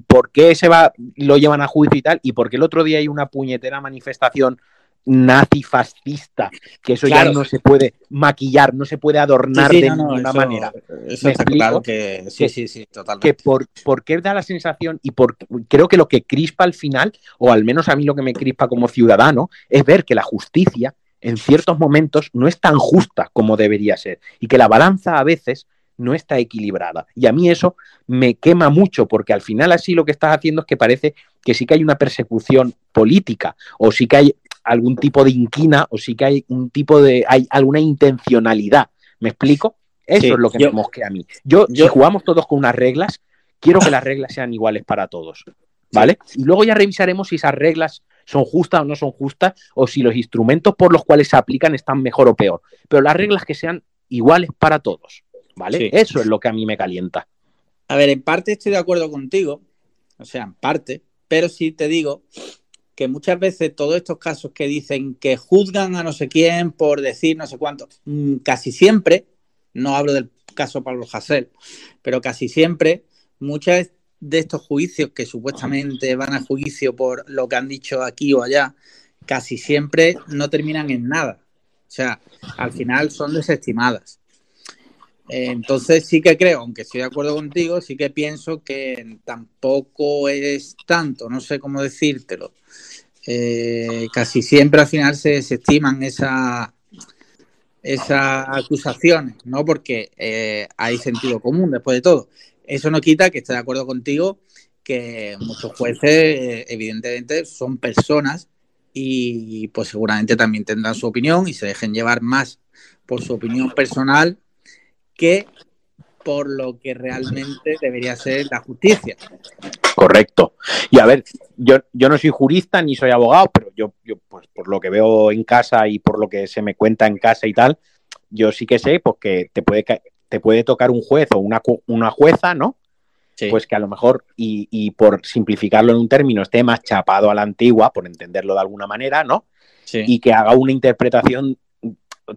¿por qué se va, lo llevan a juicio y tal? ¿Y por qué el otro día hay una puñetera manifestación nazi fascista? Que eso Claro. ya no se puede maquillar, no se puede adornar Sí, sí, de no, ninguna eso- manera. eso ¿Me está claro que sí, sí, sí, totalmente. Que por, por qué da la sensación y por, creo que lo que crispa al final, o al menos a mí lo que me crispa como ciudadano, es ver que la justicia en ciertos momentos no es tan justa como debería ser y que la balanza a veces no está equilibrada. Y a mí eso me quema mucho porque al final así lo que estás haciendo es que parece que sí que hay una persecución política o sí que hay algún tipo de inquina o sí que hay un tipo de hay alguna intencionalidad. ¿Me explico? Eso Sí, es lo que yo- me mosquea a mí. Yo, si jugamos todos con unas reglas, quiero que las reglas sean iguales para todos. ¿Vale? Y luego ya revisaremos si esas reglas son justas o no son justas, o si los instrumentos por los cuales se aplican están mejor o peor. Pero las reglas que sean iguales para todos. ¿Vale? Sí. Eso es lo que a mí me calienta. A ver, en parte estoy de acuerdo contigo, o sea, en parte, pero sí te digo que muchas veces todos estos casos que dicen que juzgan a no sé quién por decir no sé cuánto, mm, casi siempre, no hablo del caso Pablo Hasél, pero casi siempre, muchas de estos juicios que supuestamente van a juicio por lo que han dicho aquí o allá, casi siempre no terminan en nada. O sea, al final son desestimadas. Entonces sí que creo, aunque estoy de acuerdo contigo, sí que pienso que tampoco es tanto, no sé cómo decírtelo. Eh, casi siempre al final se desestiman esa, esas acusaciones, ¿no? Porque eh, hay sentido común después de todo. Eso no quita que esté de acuerdo contigo que muchos jueces, eh, evidentemente, son personas y pues seguramente también tendrán su opinión y se dejen llevar más por su opinión personal que por lo que realmente debería ser la justicia. Correcto. Y a ver, yo, yo no soy jurista ni soy abogado, pero yo, yo, pues por lo que veo en casa y por lo que se me cuenta en casa y tal, yo sí que sé pues, que te puede, te puede tocar un juez o una, una jueza, ¿no? Pues que a lo mejor, y, y por simplificarlo en un término, esté más chapado a la antigua, por entenderlo de alguna manera, ¿no? Y que haga una interpretación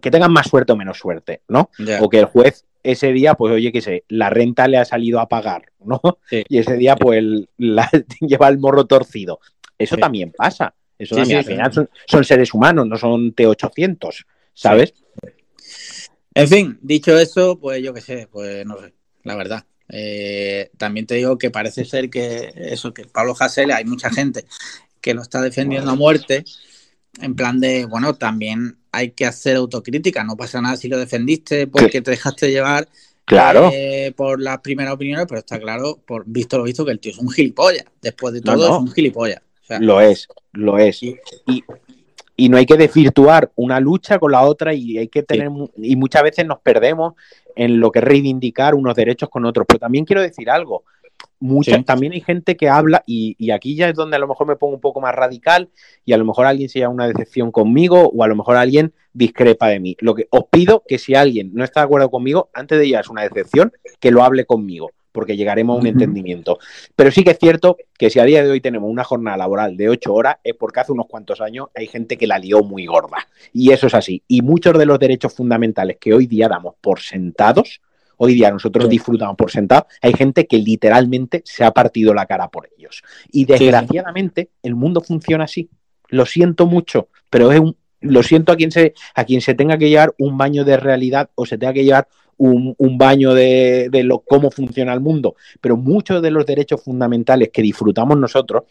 que tengan más suerte o menos suerte, ¿no? O que el juez ese día, pues oye, que sé, la renta le ha salido a pagar, ¿no? Y ese día, pues, el- la- lleva el morro torcido. Eso Sí. también pasa. Eso Sí, también, al final son, son seres humanos, no son T800, ¿sabes? En fin, dicho eso, pues yo qué sé, pues no sé, la verdad. Eh, también te digo que parece ser que eso, que Pablo Hasél, hay mucha gente que lo está defendiendo a muerte, en plan de, bueno, también hay que hacer autocrítica, no pasa nada si lo defendiste porque te dejaste llevar Claro. eh, por las primeras opiniones, pero está claro, por visto lo visto, que el tío es un gilipollas. Después de todo, no. es un gilipollas. O sea, Lo es, lo es. Y, y no hay que desvirtuar una lucha con la otra y hay que tener y muchas veces nos perdemos en lo que es reivindicar unos derechos con otros. Pero también quiero decir algo. Mucha, Sí. También hay gente que habla, y, y aquí ya es donde a lo mejor me pongo un poco más radical, y a lo mejor alguien se lleva una decepción conmigo, o a lo mejor alguien discrepa de mí. Lo que os pido que si alguien no está de acuerdo conmigo, antes de llevarse una decepción, que lo hable conmigo, porque llegaremos a un entendimiento. Pero sí que es cierto que si a día de hoy tenemos una jornada laboral de ocho horas, es porque hace unos cuantos años hay gente que la lió muy gorda. Y eso es así. Y muchos de los derechos fundamentales que hoy día damos por sentados, hoy día nosotros disfrutamos por sentados, hay gente que literalmente se ha partido la cara por ellos. Y desgraciadamente el mundo funciona así. Lo siento mucho, pero es un, lo siento a quien se a quien se tenga que llevar un baño de realidad o se tenga que llevar un, un baño de, de lo, cómo funciona el mundo. Pero muchos de los derechos fundamentales que disfrutamos nosotros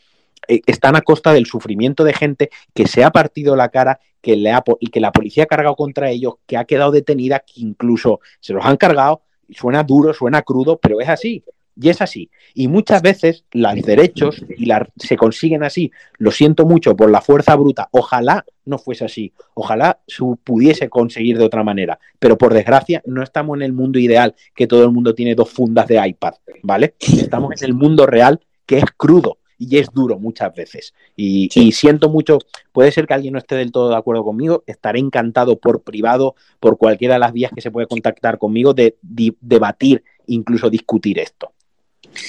eh, están a costa del sufrimiento de gente que se ha partido la cara, que, le ha, que la policía ha cargado contra ellos, que ha quedado detenida, que incluso se los han cargado. Suena duro, suena crudo, pero es así. Y es así. Y muchas veces los derechos y la- se consiguen así. Lo siento mucho por la fuerza bruta. Ojalá no fuese así. Ojalá se pudiese conseguir de otra manera. Pero por desgracia no estamos en el mundo ideal, que todo el mundo tiene dos fundas de iPad, ¿vale? Estamos en el mundo real que es crudo y es duro muchas veces. Y, y siento mucho, puede ser que alguien no esté del todo de acuerdo conmigo, estaré encantado por privado, por cualquiera de las vías que se puede contactar conmigo, de, debatir, incluso discutir esto.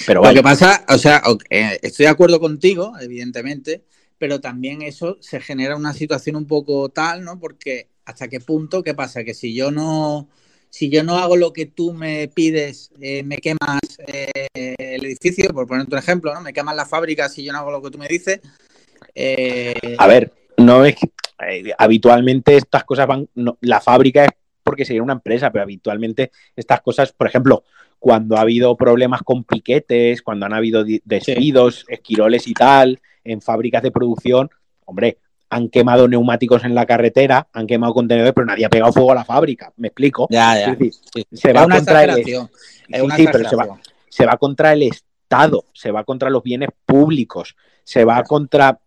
Pero Lo vale. que pasa, o sea, eh, estoy de acuerdo contigo, evidentemente, pero también eso se genera una situación un poco tal, ¿no? Porque hasta qué punto, ¿qué pasa? Que si yo no, si yo no hago lo que tú me pides, eh, me quemas eh, el edificio, por ponerte un ejemplo, ¿no? Me quemas la fábrica si yo no hago lo que tú me dices. eh, A ver, no es que habitualmente estas cosas van, no, la fábrica es porque sería una empresa, pero habitualmente estas cosas, por ejemplo, cuando ha habido problemas con piquetes, cuando han habido despidos, esquiroles y tal, en fábricas de producción, hombre, han quemado neumáticos en la carretera, han quemado contenedores, pero nadie ha pegado fuego a la fábrica, ¿me explico? Ya, ya. Es decir, Sí. se va una contra el es Sí, pero se va, exageración. se va contra el Estado, se va contra los bienes públicos, se va contra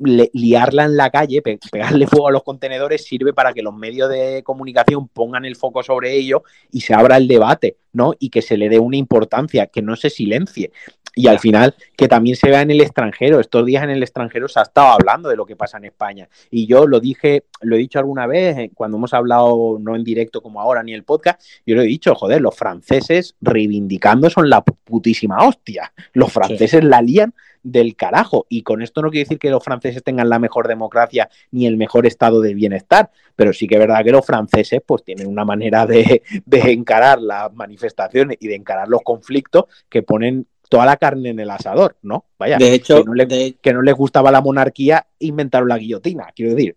le- liarla en la calle, pe- pegarle fuego a los contenedores sirve para que los medios de comunicación pongan el foco sobre ello y se abra el debate, ¿no? Y que se le dé una importancia, que no se silencie. Y al final, que también se vea en el extranjero. Estos días en el extranjero se ha estado hablando de lo que pasa en España. Y yo lo dije, lo he dicho alguna vez, eh, cuando hemos hablado, no en directo como ahora, ni en el podcast, yo lo he dicho, joder, los franceses reivindicando son la putísima hostia. Los franceses la lían del carajo. Y con esto no quiere decir que los franceses tengan la mejor democracia ni el mejor estado de bienestar, pero sí que es verdad que los franceses pues tienen una manera de, de encarar las manifestaciones y de encarar los conflictos que ponen toda la carne en el asador, ¿no? Vaya, De hecho, que no, le- que no les gustaba la monarquía, inventaron la guillotina, quiero decir.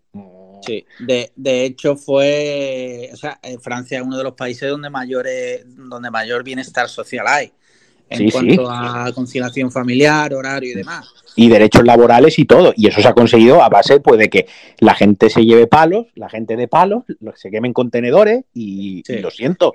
Sí, de, de hecho fue, o sea, Francia es uno de los países donde mayor, eh, donde mayor bienestar social hay en Sí, sí. cuanto a conciliación familiar, horario y demás. y derechos laborales y todo. Y eso se ha conseguido a base pues, de que la gente se lleve palos, la gente de palos, lo- se quemen contenedores y, y lo siento,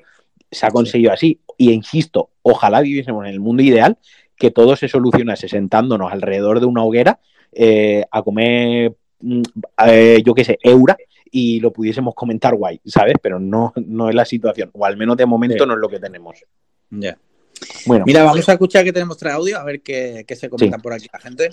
se ha conseguido así. Y insisto, ojalá viviésemos en el mundo ideal que todo se solucionase sentándonos alrededor de una hoguera eh, a comer, mm, eh, yo qué sé, eura y lo pudiésemos comentar guay, ¿sabes? Pero no, no es la situación, o al menos de momento Sí. no es lo que tenemos. Ya. Bueno, Mira, vamos a escuchar que tenemos tres audios, a ver qué, qué se comenta por aquí la gente.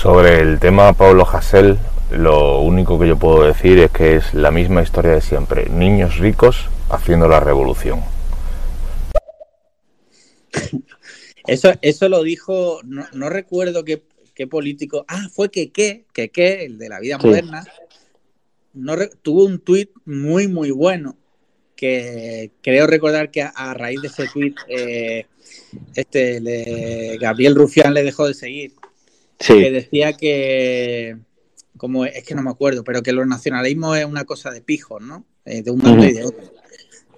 Sobre el tema Pablo Hasél, lo único que yo puedo decir es que es la misma historia de siempre. Niños ricos haciendo la revolución. Eso, eso lo dijo, no, no recuerdo qué, qué político. Ah, fue Keke, Keke, el de la vida Sí. moderna. No re- tuvo un tuit muy, muy bueno que creo recordar que a, a raíz de ese tuit eh, este, le- Gabriel Rufián le dejó de seguir. Sí. Que decía que, como es que no me acuerdo, pero que los nacionalismos es una cosa de pijos, ¿no? Eh, de un bando y de otro.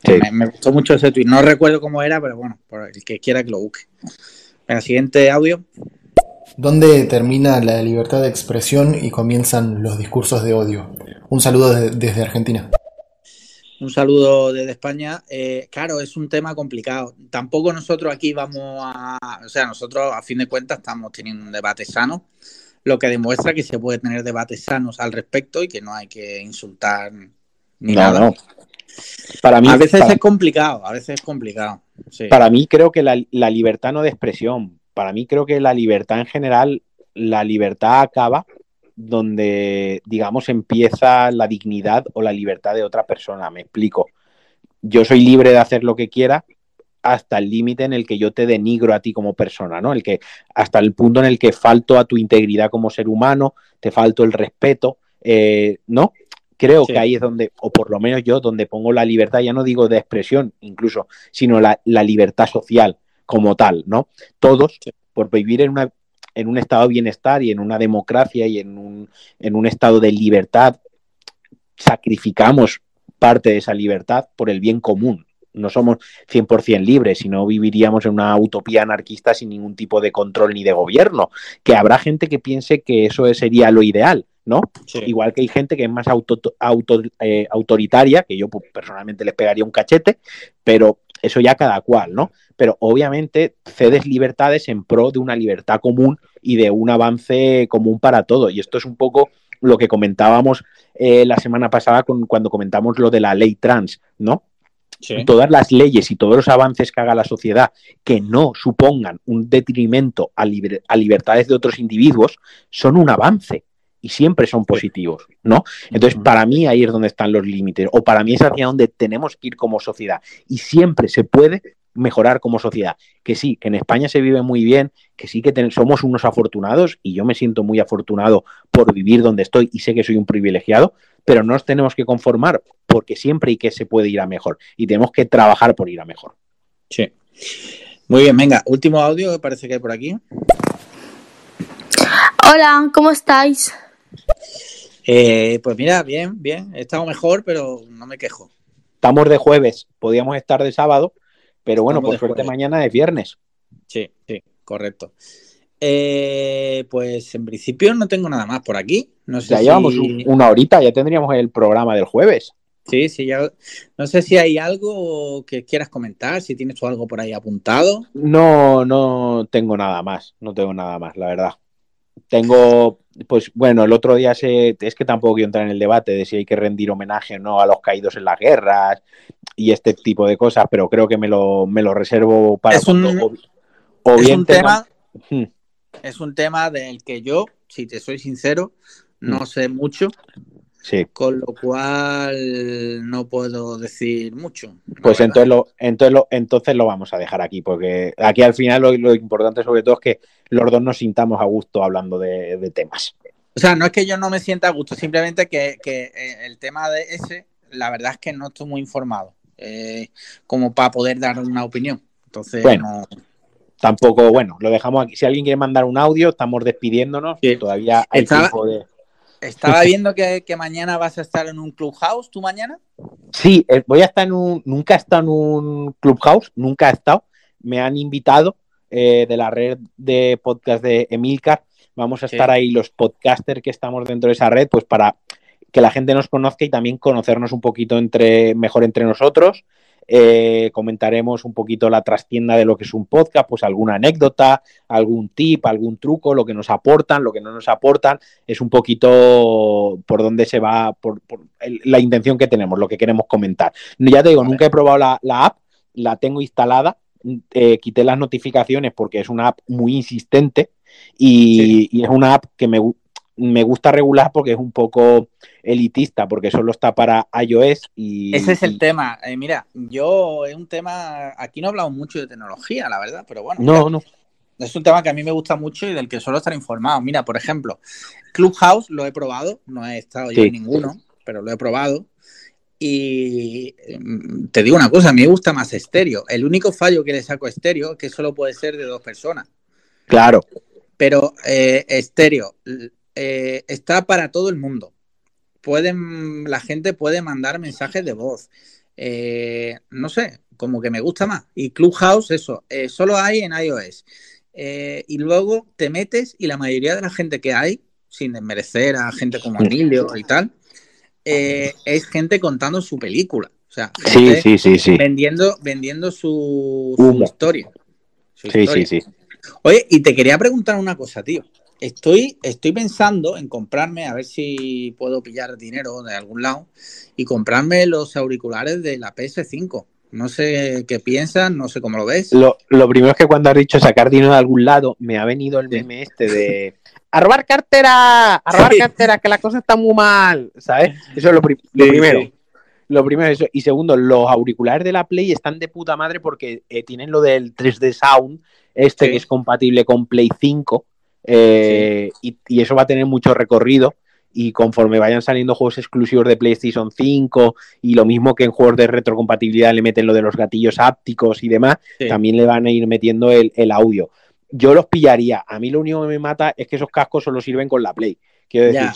Me, me gustó mucho ese tuit. No recuerdo cómo era, pero bueno, por el que quiera que lo busque. Venga, siguiente audio. ¿Dónde termina la libertad de expresión y comienzan los discursos de odio? Un saludo de- desde Argentina. Un saludo desde España. Eh, claro, es un tema complicado. Tampoco nosotros aquí vamos a... O sea, nosotros a fin de cuentas estamos teniendo un debate sano, lo que demuestra que se puede tener debates sanos al respecto y que no hay que insultar ni No, nada. no. Para mí, a veces para- es complicado, a veces es complicado. Sí. Para mí creo que la, la libertad no de expresión, para mí creo que la libertad en general, la libertad acaba donde, digamos, empieza la dignidad o la libertad de otra persona. Me explico. Yo soy libre de hacer lo que quiera hasta el límite en el que yo te denigro a ti como persona, ¿no? El que, hasta el punto en el que falto a tu integridad como ser humano, te falto el respeto, eh, ¿no? Creo Sí. que ahí es donde, o por lo menos yo, donde pongo la libertad, ya no digo de expresión incluso, sino la, la libertad social como tal, ¿no? Todos, por vivir en, una, en un estado de bienestar y en una democracia y en un, en un estado de libertad, sacrificamos parte de esa libertad por el bien común. No somos 100% libres, sino viviríamos en una utopía anarquista sin ningún tipo de control ni de gobierno. Que habrá gente que piense que eso sería lo ideal, ¿no? Igual que hay gente que es más auto, auto- eh, autoritaria, que yo pues, personalmente les pegaría un cachete, pero eso ya cada cual, ¿no? Pero obviamente cedes libertades en pro de una libertad común y de un avance común para todo. Y esto es un poco lo que comentábamos eh, la semana pasada con, cuando comentamos lo de la ley trans, ¿no? Todas las leyes y todos los avances que haga la sociedad que no supongan un detrimento a, liber- a libertades de otros individuos son un avance y siempre son positivos, ¿no? Entonces, para mí ahí es donde están los límites, o para mí es hacia donde tenemos que ir como sociedad, y siempre se puede mejorar como sociedad. Que sí, que en España se vive muy bien, que sí que somos unos afortunados, y yo me siento muy afortunado por vivir donde estoy y sé que soy un privilegiado, pero no nos tenemos que conformar porque siempre hay que se puede ir a mejor y tenemos que trabajar por ir a mejor. Sí. Muy bien, venga, último audio que parece que hay por aquí. Hola, ¿cómo estáis? Eh, pues mira, bien, bien. He estado mejor, pero no me quejo. Estamos de jueves, podíamos estar de sábado, pero bueno, Estamos por suerte jueves. mañana es viernes. Sí, sí, correcto. Eh, pues en principio no tengo nada más por aquí. No sé Ya si- llevamos un- una horita, ya tendríamos el programa del jueves. Sí, sí, ya. No sé si hay algo que quieras comentar, si tienes tú algo por ahí apuntado. No, no tengo nada más, no tengo nada más, la verdad. Tengo, pues bueno, el otro día se, es que tampoco quiero entrar en el debate de si hay que rendir homenaje o no a los caídos en las guerras y este tipo de cosas, pero creo que me lo, me lo reservo para Es un- cuando o, o es bien un tenga- tema, Hmm, es un tema del que yo, si te soy sincero, no Mm. sé mucho, Sí, con lo cual no puedo decir mucho. pues entonces lo, entonces, lo, entonces lo vamos a dejar aquí, porque aquí al final lo, lo importante sobre todo es que los dos nos sintamos a gusto hablando de, de temas. O sea, no es que yo no me sienta a gusto, simplemente que, que, eh, el tema de ese, la verdad es que no estoy muy informado, eh, como para poder dar una opinión. Entonces, Bueno. no- Tampoco, bueno, lo dejamos aquí. Si alguien quiere mandar un audio, estamos despidiéndonos. Todavía hay Estaba- tiempo de. Estaba viendo que, que mañana vas a estar en un clubhouse, ¿tú mañana? Sí, eh, voy a estar en un. Nunca he estado en un clubhouse, nunca he estado. Me han invitado eh, de la red de podcast de Emilcar. Vamos a Sí. estar ahí los podcasters que estamos dentro de esa red, pues para que la gente nos conozca y también conocernos un poquito entre, mejor entre nosotros. Eh, comentaremos un poquito la trastienda de lo que es un podcast, pues alguna anécdota, algún tip, algún truco, lo que nos aportan, lo que no nos aportan. Es un poquito por dónde se va, por, por el- la intención que tenemos, lo que queremos comentar. Ya te digo, nunca he probado la, la app, la tengo instalada, eh, quité las notificaciones porque es una app muy insistente y, y es una app que me, me gusta regular porque es un poco elitista, porque solo está para iOS y... Ese es el y- tema. Eh, mira, yo es un tema. Aquí no hablamos mucho de tecnología, la verdad, pero bueno. No, mira, no. Es un tema que a mí me gusta mucho y del que suelo estar informado. Mira, por ejemplo, Clubhouse lo he probado, no he estado yo Sí. en ninguno, pero lo he probado. Y mm, te digo una cosa, a mí me gusta más estéreo. El único fallo que le saco a estéreo es que solo puede ser de dos personas. Claro, Pero eh, estéreo eh, está para todo el mundo. Pueden, la gente puede mandar mensajes de voz. Eh, no sé, como que me gusta más. Y Clubhouse, eso, eh, solo hay en iOS. Y luego te metes y la mayoría de la gente que hay, sin desmerecer a gente como Emilio y tal, es gente contando su película. O sea, Sí, gente sí, sí, sí. vendiendo, vendiendo su, historia. Su sí, historia. sí, sí. Oye, y te quería preguntar una cosa, tío. Estoy, estoy pensando en comprarme, a ver si puedo pillar dinero de algún lado, y comprarme los auriculares de la PS5. No sé qué piensas, no sé cómo lo ves. Lo, lo primero es que cuando has dicho sacar dinero de algún lado, me ha venido el meme este de a robar cartera, a robar Sí. cartera, que la cosa está muy mal, ¿sabes? Eso es lo, pri- lo Sí, primero. sí. Lo primero es eso. Y segundo, los auriculares de la Play están de puta madre porque eh, tienen lo del 3D Sound, este que es compatible con Play 5, eh, y, y eso va a tener mucho recorrido. Y conforme vayan saliendo juegos exclusivos de PlayStation 5 y lo mismo que en juegos de retrocompatibilidad le meten lo de los gatillos ápticos y demás, Sí. también le van a ir metiendo el, el audio. Yo los pillaría. A mí lo único que me mata es que esos cascos solo sirven con la Play. Quiero decir, Ya,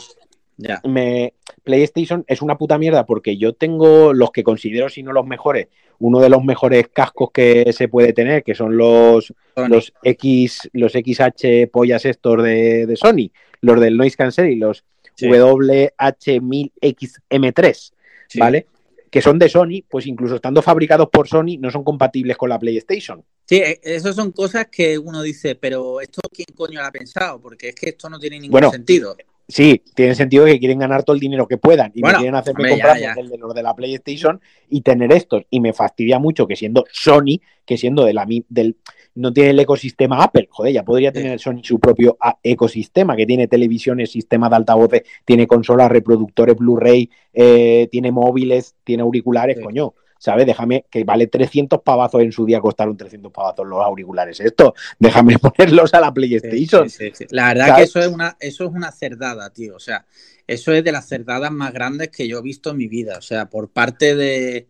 ya. me, PlayStation es una puta mierda porque yo tengo los que considero, si no los mejores, uno de los mejores cascos que se puede tener, que son los, Sony. los X, los XH pollas estos de, de Sony, los del Noise Cancelling, los Sí. WH1000XM3, Sí. ¿vale? Que son de Sony, pues incluso estando fabricados por Sony, no son compatibles con la PlayStation. Sí, eh, esas son cosas que uno dice, pero ¿esto quién coño lo ha pensado? Porque es que esto no tiene ningún Bueno, sentido. Sí, tiene sentido que quieren ganar todo el dinero que puedan y Bueno, me quieren hacerme comprar el de los de la PlayStation y tener estos. Y me fastidia mucho que siendo Sony, que siendo de la del no tiene el ecosistema Apple, joder, ya podría tener Sony su propio a- ecosistema, que tiene televisiones, sistema de altavoces, tiene consolas, reproductores Blu-ray, eh, tiene móviles, tiene auriculares, coño. ¿Sabes? Déjame que vale 300 pavazos en su día costaron 300 pavazos los auriculares. Esto, déjame ponerlos a la PlayStation. Sí, sí, sí. La verdad ¿Sabes? que eso es una, eso es una cerdada, tío. O sea, eso es de las cerdadas más grandes que yo he visto en mi vida. O sea, por parte de,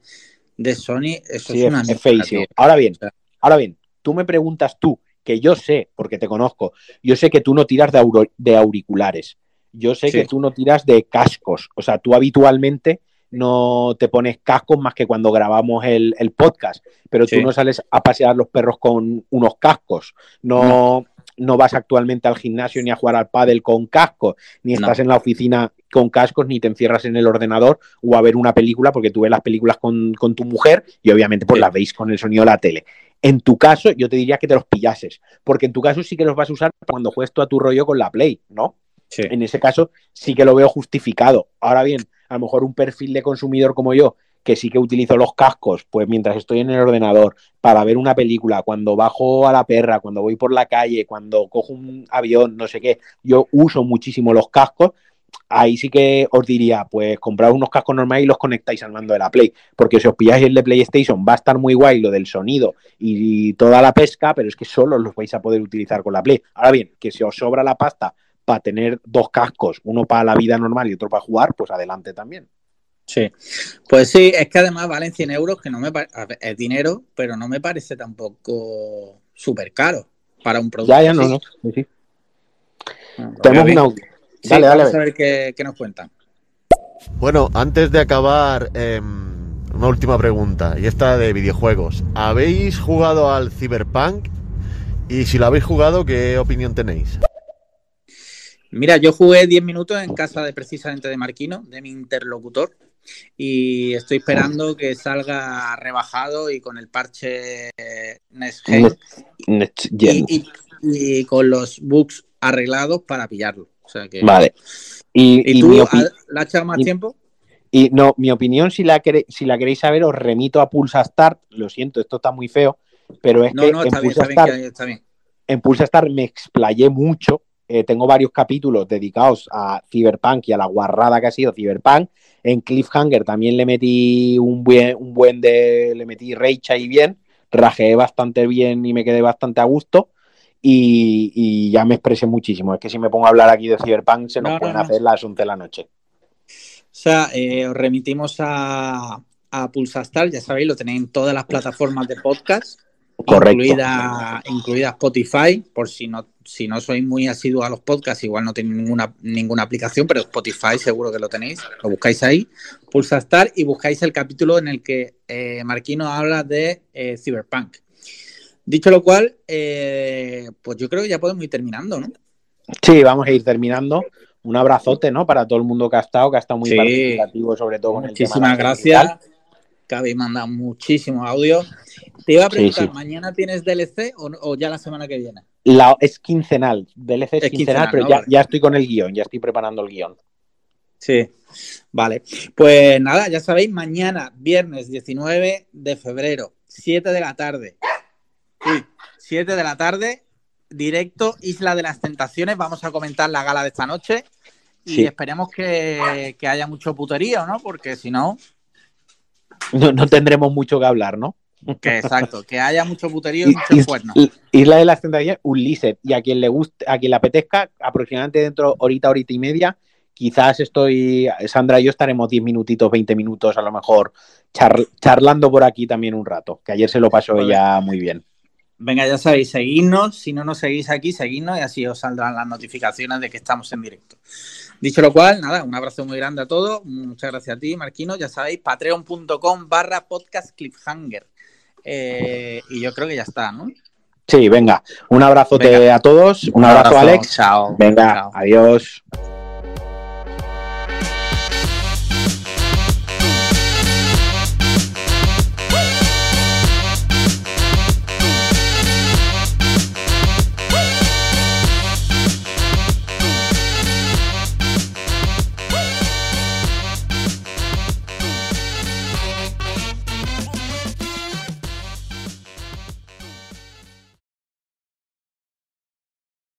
de Sony, eso es una es, mierda, feísimo. Ahora bien, ahora bien, tú me preguntas tú, que yo sé, porque te conozco, yo sé que tú no tiras de, auro- de auriculares, yo sé que tú no tiras de cascos, o sea, tú habitualmente no te pones cascos más que cuando grabamos el, el podcast, pero Sí. tú no sales a pasear los perros con unos cascos, no, no vas actualmente al gimnasio ni a jugar al pádel con cascos, ni No. estás en la oficina con cascos, ni te encierras en el ordenador o a ver una película, porque tú ves las películas con, con tu mujer y obviamente pues Sí. las veis con el sonido de la tele. En tu caso, yo te diría que te los pillases, porque en tu caso sí que los vas a usar cuando juegues tú a tu rollo con la Play, ¿no? Sí. En ese caso sí que lo veo justificado. Ahora bien, a lo mejor un perfil de consumidor como yo, que sí que utilizo los cascos, pues mientras estoy en el ordenador, para ver una película, cuando bajo a la perra, cuando voy por la calle, cuando cojo un avión, no sé qué, yo uso muchísimo los cascos, ahí sí que os diría, pues comprad unos cascos normales y los conectáis al mando de la Play, porque si os pilláis el de PlayStation va a estar muy guay lo del sonido y, toda la pesca, pero es que solo los vais a poder utilizar con la Play. Ahora bien, que si os sobra la pasta para tener dos cascos, uno para la vida normal y otro para jugar, pues adelante también. Sí. Pues sí, es que además valen 100 euros, que no me es dinero, pero no me parece tampoco súper caro para un producto. Ya, ya, no, así. no. Sí, sí. Tenemos un audio. Sí, Dale, dale. vamos a ver qué, qué nos cuentan. Bueno, antes de acabar, em, una última pregunta, y esta de videojuegos. ¿Habéis jugado al Cyberpunk? Y si lo habéis jugado, ¿qué opinión tenéis? Mira, yo jugué 10 minutos en casa de precisamente de Marquino, de mi interlocutor, y estoy esperando que salga rebajado y con el parche Next Gen Next- Next Gen. y, y- y con los bugs arreglados para pillarlo. O sea que... Vale. Y, ¿Y y tú le has echado más tiempo? Y no, mi opinión, si la, si la queréis saber, os remito a Pulsa Start. Lo siento, esto está muy feo. pero es No, que no, en está bien, Pulsa está bien, está en Pulsa Star me explayé mucho. Eh, tengo varios capítulos dedicados a Cyberpunk y a la guarrada que ha sido Cyberpunk. En Cliffhanger también le metí un buen, un buen de. Le metí Rage ahí bien. Rajeé bastante bien y me quedé bastante a gusto. Y, y ya me expresé muchísimo. Es que si me pongo a hablar aquí de Cyberpunk, se nos No, no, pueden no. hacer las 11 de la noche. O sea, eh, os remitimos a, a Pulsastar, ya sabéis, lo tenéis en todas las plataformas de podcast, Correcto. incluida, incluida Spotify, por si no, si no sois muy asiduos a los podcasts, igual no tenéis ninguna, ninguna aplicación, pero Spotify seguro que lo tenéis, lo buscáis ahí, Pulsastar, y buscáis el capítulo en el que eh, Marquino habla de eh, Cyberpunk. Dicho lo cual, eh, pues yo creo que ya podemos ir terminando, ¿no? Sí, vamos a ir terminando. Un abrazote, ¿no? Para todo el mundo que ha estado, que ha estado muy Sí. participativo, sobre todo con el tema. Muchísimas gracias. digital. Que habéis mandado muchísimos audios. Te iba a Sí, preguntar, sí. ¿mañana tienes DLC o, o ya la semana que viene? La, es quincenal, DLC es, Es quincenal, quincenal, pero ¿no? ya, estoy con el guion, ya estoy preparando el guion. Sí. Vale. Pues nada, ya sabéis, mañana, viernes 19 de febrero, 7 de la tarde. Uy, 7 de la tarde, directo Isla de las Tentaciones. Vamos a comentar la gala de esta noche. Y Sí. esperemos que, que haya mucho puterío, ¿no? Porque si no, No, no tendremos mucho que hablar, ¿no? que exacto, que haya mucho puterío y muchos cuernos. Isla de las Tentaciones, Lizard. Y a quien le guste, a quien le apetezca, aproximadamente dentro horita, horita y media, quizás estoy, Sandra y yo estaremos 10 minutitos, 20 minutos a lo mejor, char- charlando por aquí también un rato, que ayer se lo pasó ella muy bien. Venga, ya sabéis, seguidnos. Si no nos seguís aquí, seguidnos y así os saldrán las notificaciones de que estamos en directo. Dicho lo cual, nada, un abrazo muy grande a todos. Muchas gracias a ti, Marquino. Ya sabéis, patreon.com barra podcast cliffhanger. Eh, y yo creo que ya está, ¿no? Sí, venga, un abrazote Venga. a todos, un, Un abrazo, abrazo, Alex. chao, Venga, chao. adiós.